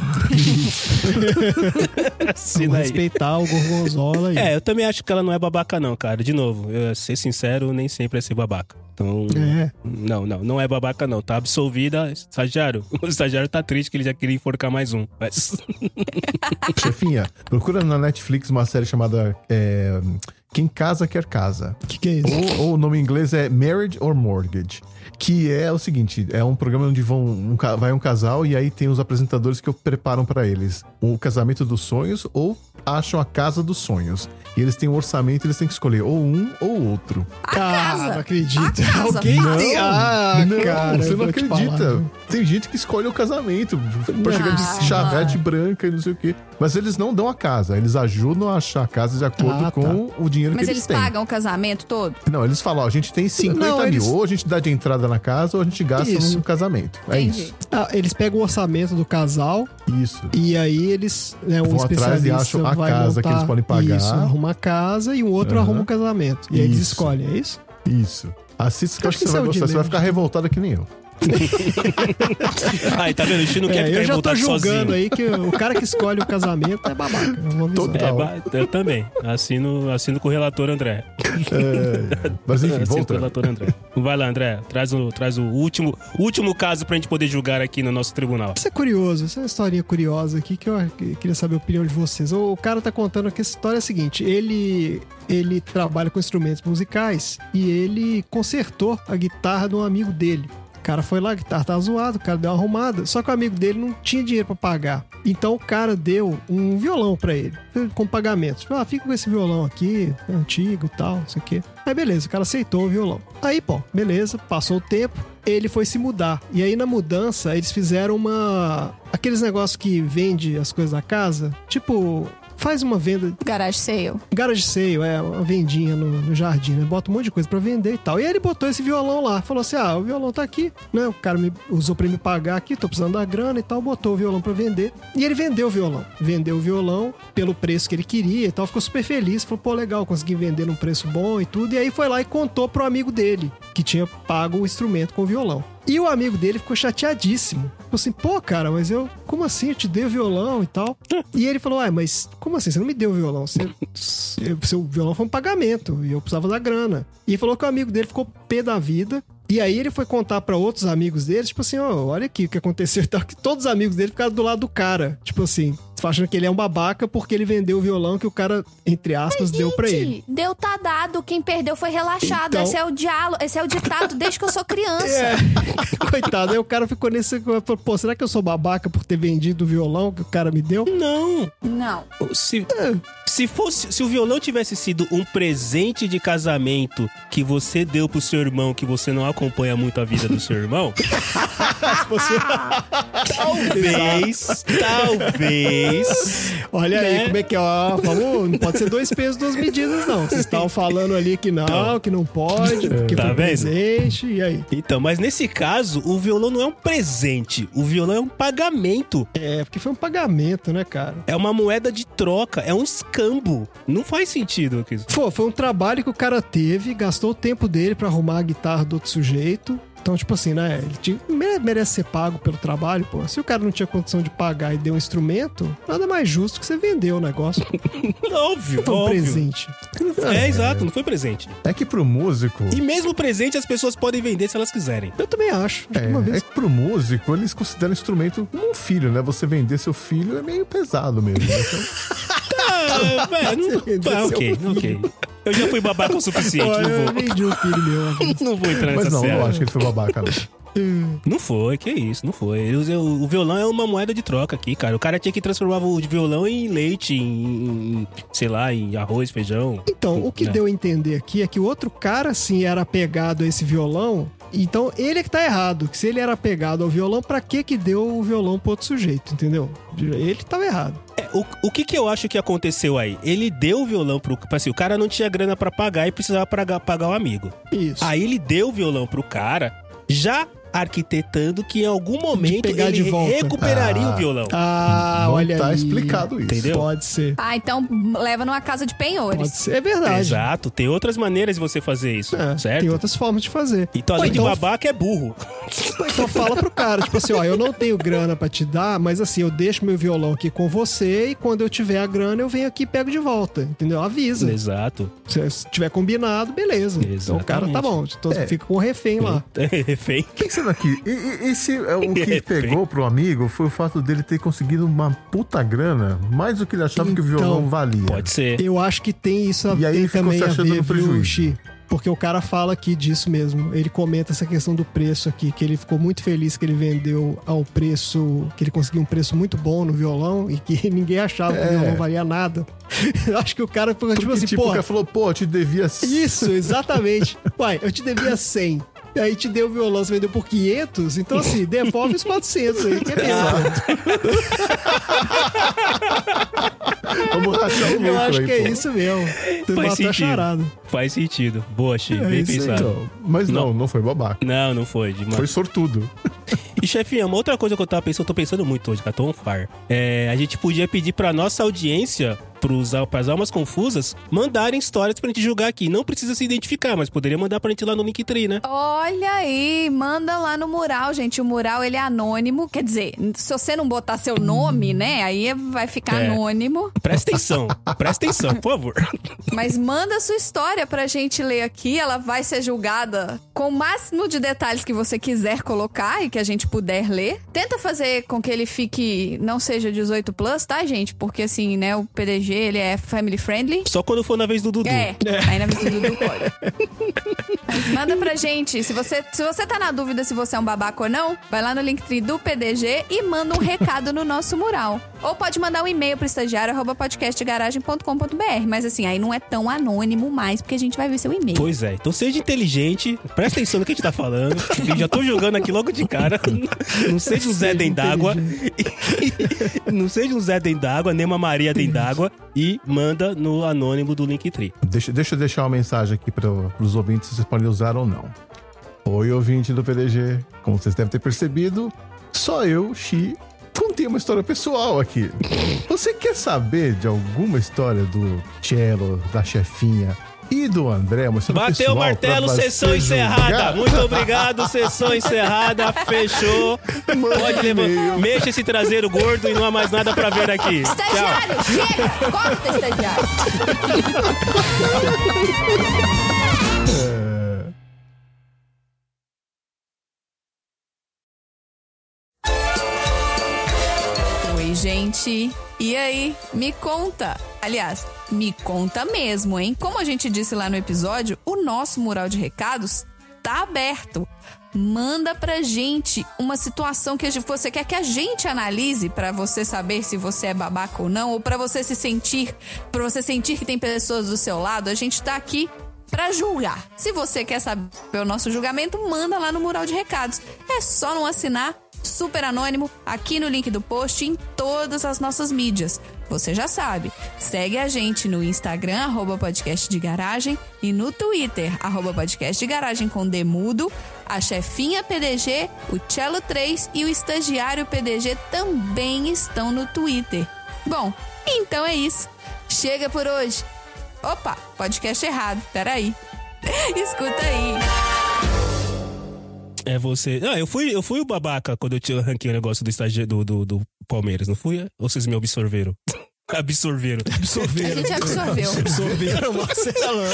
Vamos respeitar o gorgonzola aí. É, eu também acho que ela não é babaca, não, cara. De novo, eu, ser sincero, nem sempre é ser babaca. Então, É. não, não, não é babaca, não. Tá absolvida, estagiário. O estagiário tá triste que ele já queria enforcar mais um. Mas, Chefinha, procura na Netflix uma série chamada é, Quem Casa Quer Casa. O que, que é isso? Ou, ou o nome em inglês é Marriage or Mortgage. Que é o seguinte: é um programa onde vão um vai um casal e aí tem os apresentadores que preparam pra eles o casamento dos sonhos ou acham a casa dos sonhos. E eles têm um orçamento, eles têm que escolher ou um ou outro. A Cara, casa. não acredito. A casa, Alguém tem... Ah, não, cara, você não te acredita. tem gente que escolhe o casamento pra chegar Não. de charrete branca e não sei o quê. Mas eles não dão a casa, eles ajudam a achar a casa de acordo Ah, tá. com o dinheiro Mas que eles eles, têm. pagam o casamento todo? Não, eles falam, ó, a gente tem 50 Não, mil, eles- ou a gente dá de entrada na casa ou a gente gasta Isso. num casamento. É Entendi. isso. Ah, eles pegam o orçamento do casal Isso. e aí eles, né, um Vão atrás e especialista acham a vai casa que montar eles podem pagar. Isso, arruma a casa e o outro Aham. arruma o casamento. E aí eles Isso. escolhem, é isso? Isso. Assista que acho que que você vai isso é o gostar. Você vai ficar revoltada que nem eu. Aí, tá vendo? A gente não quer É, ficar eu já tô julgando sozinho. aí que o cara que escolhe o casamento é babaca. Total. É, eu também. Assino, assino com o relator André. É, mas enfim, Acertou, voltando. doutor André. Vai lá, André. Traz o, traz o último, o último caso pra gente poder julgar aqui no nosso tribunal. Isso é curioso, isso é uma historinha curiosa aqui que eu que- queria saber a opinião de vocês. O cara tá contando que essa história é a seguinte: ele ele trabalha com instrumentos musicais e ele consertou a guitarra de um amigo dele. Cara foi lá, guitarra tava zoada, o cara deu uma arrumada, só que o amigo dele não tinha dinheiro pra pagar. Então o cara deu um violão pra ele, com pagamento. Tipo, ah, fica com esse violão aqui, é antigo e tal, não sei o quê. Aí beleza, o cara aceitou o violão. Aí, pô, beleza, passou o tempo, ele foi se mudar. E aí na mudança, eles fizeram uma. aqueles negócios que vende as coisas da casa, tipo. Faz uma venda Garage sale. garage sale, é, uma vendinha no, no jardim, né? Bota um monte de coisa pra vender e tal. E aí ele botou esse violão lá. Falou assim: ah, o violão tá aqui, né? O cara me usou pra me pagar aqui, tô precisando da grana e tal. Botou o violão pra vender. E ele vendeu o violão. Vendeu o violão pelo preço que ele queria e tal. Ficou super feliz. Falou, pô, legal, consegui vender num preço bom e tudo. E aí foi lá e contou pro amigo dele, que tinha pago o instrumento com o violão. E o amigo dele ficou chateadíssimo. Falou assim, pô, cara, mas eu, como assim? Eu te dei o violão e tal. E ele falou, ah, mas como assim? Você não me deu o violão? Você, eu- seu violão foi um pagamento e eu precisava da grana. E falou que o amigo dele ficou pé da vida. E aí ele foi contar pra outros amigos dele, tipo assim, ó, olha aqui o que aconteceu e tal, que todos os amigos dele ficaram do lado do cara. Tipo assim, achando que ele é um babaca porque ele vendeu o violão que o cara, entre aspas, deu pra ele. Gente, deu tá dado. Quem perdeu foi relaxado. Então- Esse é o diálogo, esse é o ditado desde que eu sou criança. É, coitado, aí o cara ficou nesse. Pô, será que eu sou babaca por ter vendido o violão que o cara me deu? Não. Não. Se, se fosse, se o violão tivesse sido um presente de casamento que você deu pro seu irmão, que você não acompanha muito a vida do seu irmão, talvez, talvez. Olha aí, Né? como é que é? Ó, vamos, não pode ser dois pesos, duas medidas, não. Vocês estavam falando ali que não, Então. que não pode, porque Tá foi presente, e aí? Então, mas nesse caso, o violão não é um presente, o violão é um pagamento. É, porque foi um pagamento, né, cara? É uma moeda de troca, é um escambo. Não faz sentido. Pô, foi um trabalho que o cara teve, gastou o tempo dele pra arrumar a guitarra do outro sujeito. Então, tipo assim, né? Ele tinha- mere- merece ser pago pelo trabalho, pô. Se o cara não tinha condição de pagar e deu um instrumento, nada mais justo que você vendeu o negócio. Óbvio, Não foi um óbvio. presente. É, exato, não foi presente. É que pro músico. E mesmo presente as pessoas podem vender se elas quiserem. Eu também acho. Que uma É, é vez. que pro músico, eles consideram o instrumento como um filho, né? Você vender seu filho é meio pesado mesmo. né? Então, Ah, velho, não... Ah, ok, ok. Eu já fui babaca o suficiente, não eu vou. vendi um filho meu. Não vou entrar nessa Mas não, série. não acho que ele foi babaca, não. Não foi, que isso, não foi. O, violão é uma moeda de troca aqui, cara. O cara tinha que transformar o violão em leite, em, em- sei lá, em arroz, feijão. Então, o que É. deu a entender aqui é que o outro cara, sim, era apegado a esse violão. Então, ele é que tá errado. Que se ele era apegado ao violão, pra que que deu o violão pro outro sujeito, entendeu? Ele tava errado. É, o, o que que eu acho que aconteceu aí? Ele deu o violão pro... Assim, o cara não tinha grana pra pagar e precisava pagar, pagar o amigo. Isso. Aí ele deu o violão pro cara, já arquitetando que em algum momento pegar ele de volta. recuperaria Ah. o violão. Ah, não olha tá aí. explicado isso. Entendeu? Pode ser. Ah, então leva numa casa de Pode penhores. ser. É verdade. Exato, tem outras maneiras de você fazer isso, É, certo? Tem outras formas de fazer. Então, além Ou então, de babaca, é burro. Então fala pro cara, tipo assim, ó, eu não tenho grana pra te dar, mas assim, eu deixo meu violão aqui com você e quando eu tiver a grana, eu venho aqui e pego de volta, entendeu? Avisa. Exato. Se se tiver combinado, beleza. Então o cara tá bom, então É. fica com o refém lá. Refém. Pensando aqui, e- e- esse é o que Refém. pegou pro amigo foi o fato dele ter conseguido uma puta grana, mais do que ele achava que o Então, violão valia. Pode ser. Eu acho que tem isso a E aí tem ele ficou também se a achando ver, no prejuízo. Porque o cara fala aqui disso mesmo. Ele comenta essa questão do preço aqui, que ele ficou muito feliz que ele vendeu ao preço, que ele conseguiu um preço muito bom no violão e que ninguém achava que o É. violão valia nada. Eu acho que o cara ficou tipo assim, tipo, o pô, cara falou, pô, eu te devia... Isso, exatamente. Uai, eu te devia 100. E aí te deu o violão, você vendeu por 500. Então, assim, devolve os 400 aí, que é. Vamos rachar o lucro Eu acho aí, que é pô. isso mesmo. Tu Faz sentido. charada. Faz sentido. Boa, Chi. É Bem pensado. Então, mas não, não, foi babaca. Não, não foi. De Foi sortudo. E, chefinha, uma outra coisa que eu tava pensando, eu tô pensando muito hoje, cara, tô on fire. É, a gente podia pedir pra nossa audiência pros, pras almas confusas mandarem histórias pra gente julgar aqui. Não precisa se identificar, mas poderia mandar pra gente lá no Linktree, né? Olha aí, manda lá no mural, gente. O mural ele é anônimo, quer dizer, se você não botar seu nome, né, aí vai ficar É. anônimo. Presta atenção, presta atenção, por favor. Mas manda sua história pra gente ler aqui. Ela vai ser julgada com o máximo de detalhes que você quiser colocar e que a gente puder ler. Tenta fazer com que ele fique, não seja 18 plus, tá, gente? Porque assim, né, o PDG ele é family friendly. Só quando for na vez do Dudu. É, aí na vez do Dudu pode. Mas manda pra gente. Se você, se você tá na dúvida se você é um babaca ou não, vai lá no Linktree do PDG e manda um recado no nosso mural. Ou pode mandar um e-mail pro estagiário arroba podcastgaragem.com.br. Mas assim, aí não é tão anônimo mais, porque a gente vai ver seu e-mail. Pois é, então seja inteligente, presta atenção no que a gente tá falando. Eu já tô jogando aqui logo de cara. Não seja um Zé dentro d'água. Não seja um Zé dentro d'água, nem uma Maria dentro d'água. E manda no anônimo do Linktree. Deixa, deixa eu deixar uma mensagem aqui para os ouvintes se vocês podem usar ou não. Oi, ouvinte do PDG. Como vocês devem ter percebido, só eu, Xi, contei uma história pessoal aqui. Você quer saber de alguma história do Cello, da chefinha e do André? Bateu o martelo, sessão encerrada. julgar? Muito obrigado, sessão encerrada. Fechou. Pode levar. Mexa esse traseiro gordo e não há mais nada pra ver aqui. Tchau. Estagiário, chega! Corta, estagiário! E aí, me conta. Aliás, me conta mesmo, hein? Como a gente disse lá no episódio, o nosso mural de recados tá aberto. Manda pra gente uma situação que você quer que a gente analise pra você saber se você é babaca ou não, ou pra você se sentir, para você sentir que tem pessoas do seu lado. A gente tá aqui pra julgar. Se você quer saber o nosso julgamento, manda lá no mural de recados. É só não assinar super anônimo aqui no link do post em todas as nossas mídias. Você já sabe, segue a gente no Instagram, arroba podcast de garagem, e no Twitter, arroba podcast de garagem com Demudo, a chefinha PDG, o Cello 3 e o estagiário PDG também estão no Twitter. Bom, então é isso. Chega por hoje. Opa, podcast errado, peraí. Escuta aí. É você. Ah, eu fui, eu fui o babaca quando eu te ranquei o negócio do estágio do, do, do Palmeiras, não fui? Ou vocês me absorveram? absorveram. A gente absorveu. Absorveram, Marcelo.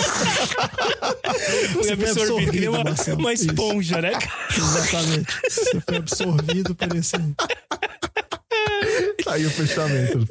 Fui foi absorvido, que uma, Marcelo. uma Isso. esponja, né? Exatamente. Você foi absorvido por esse. Aí o fechamento.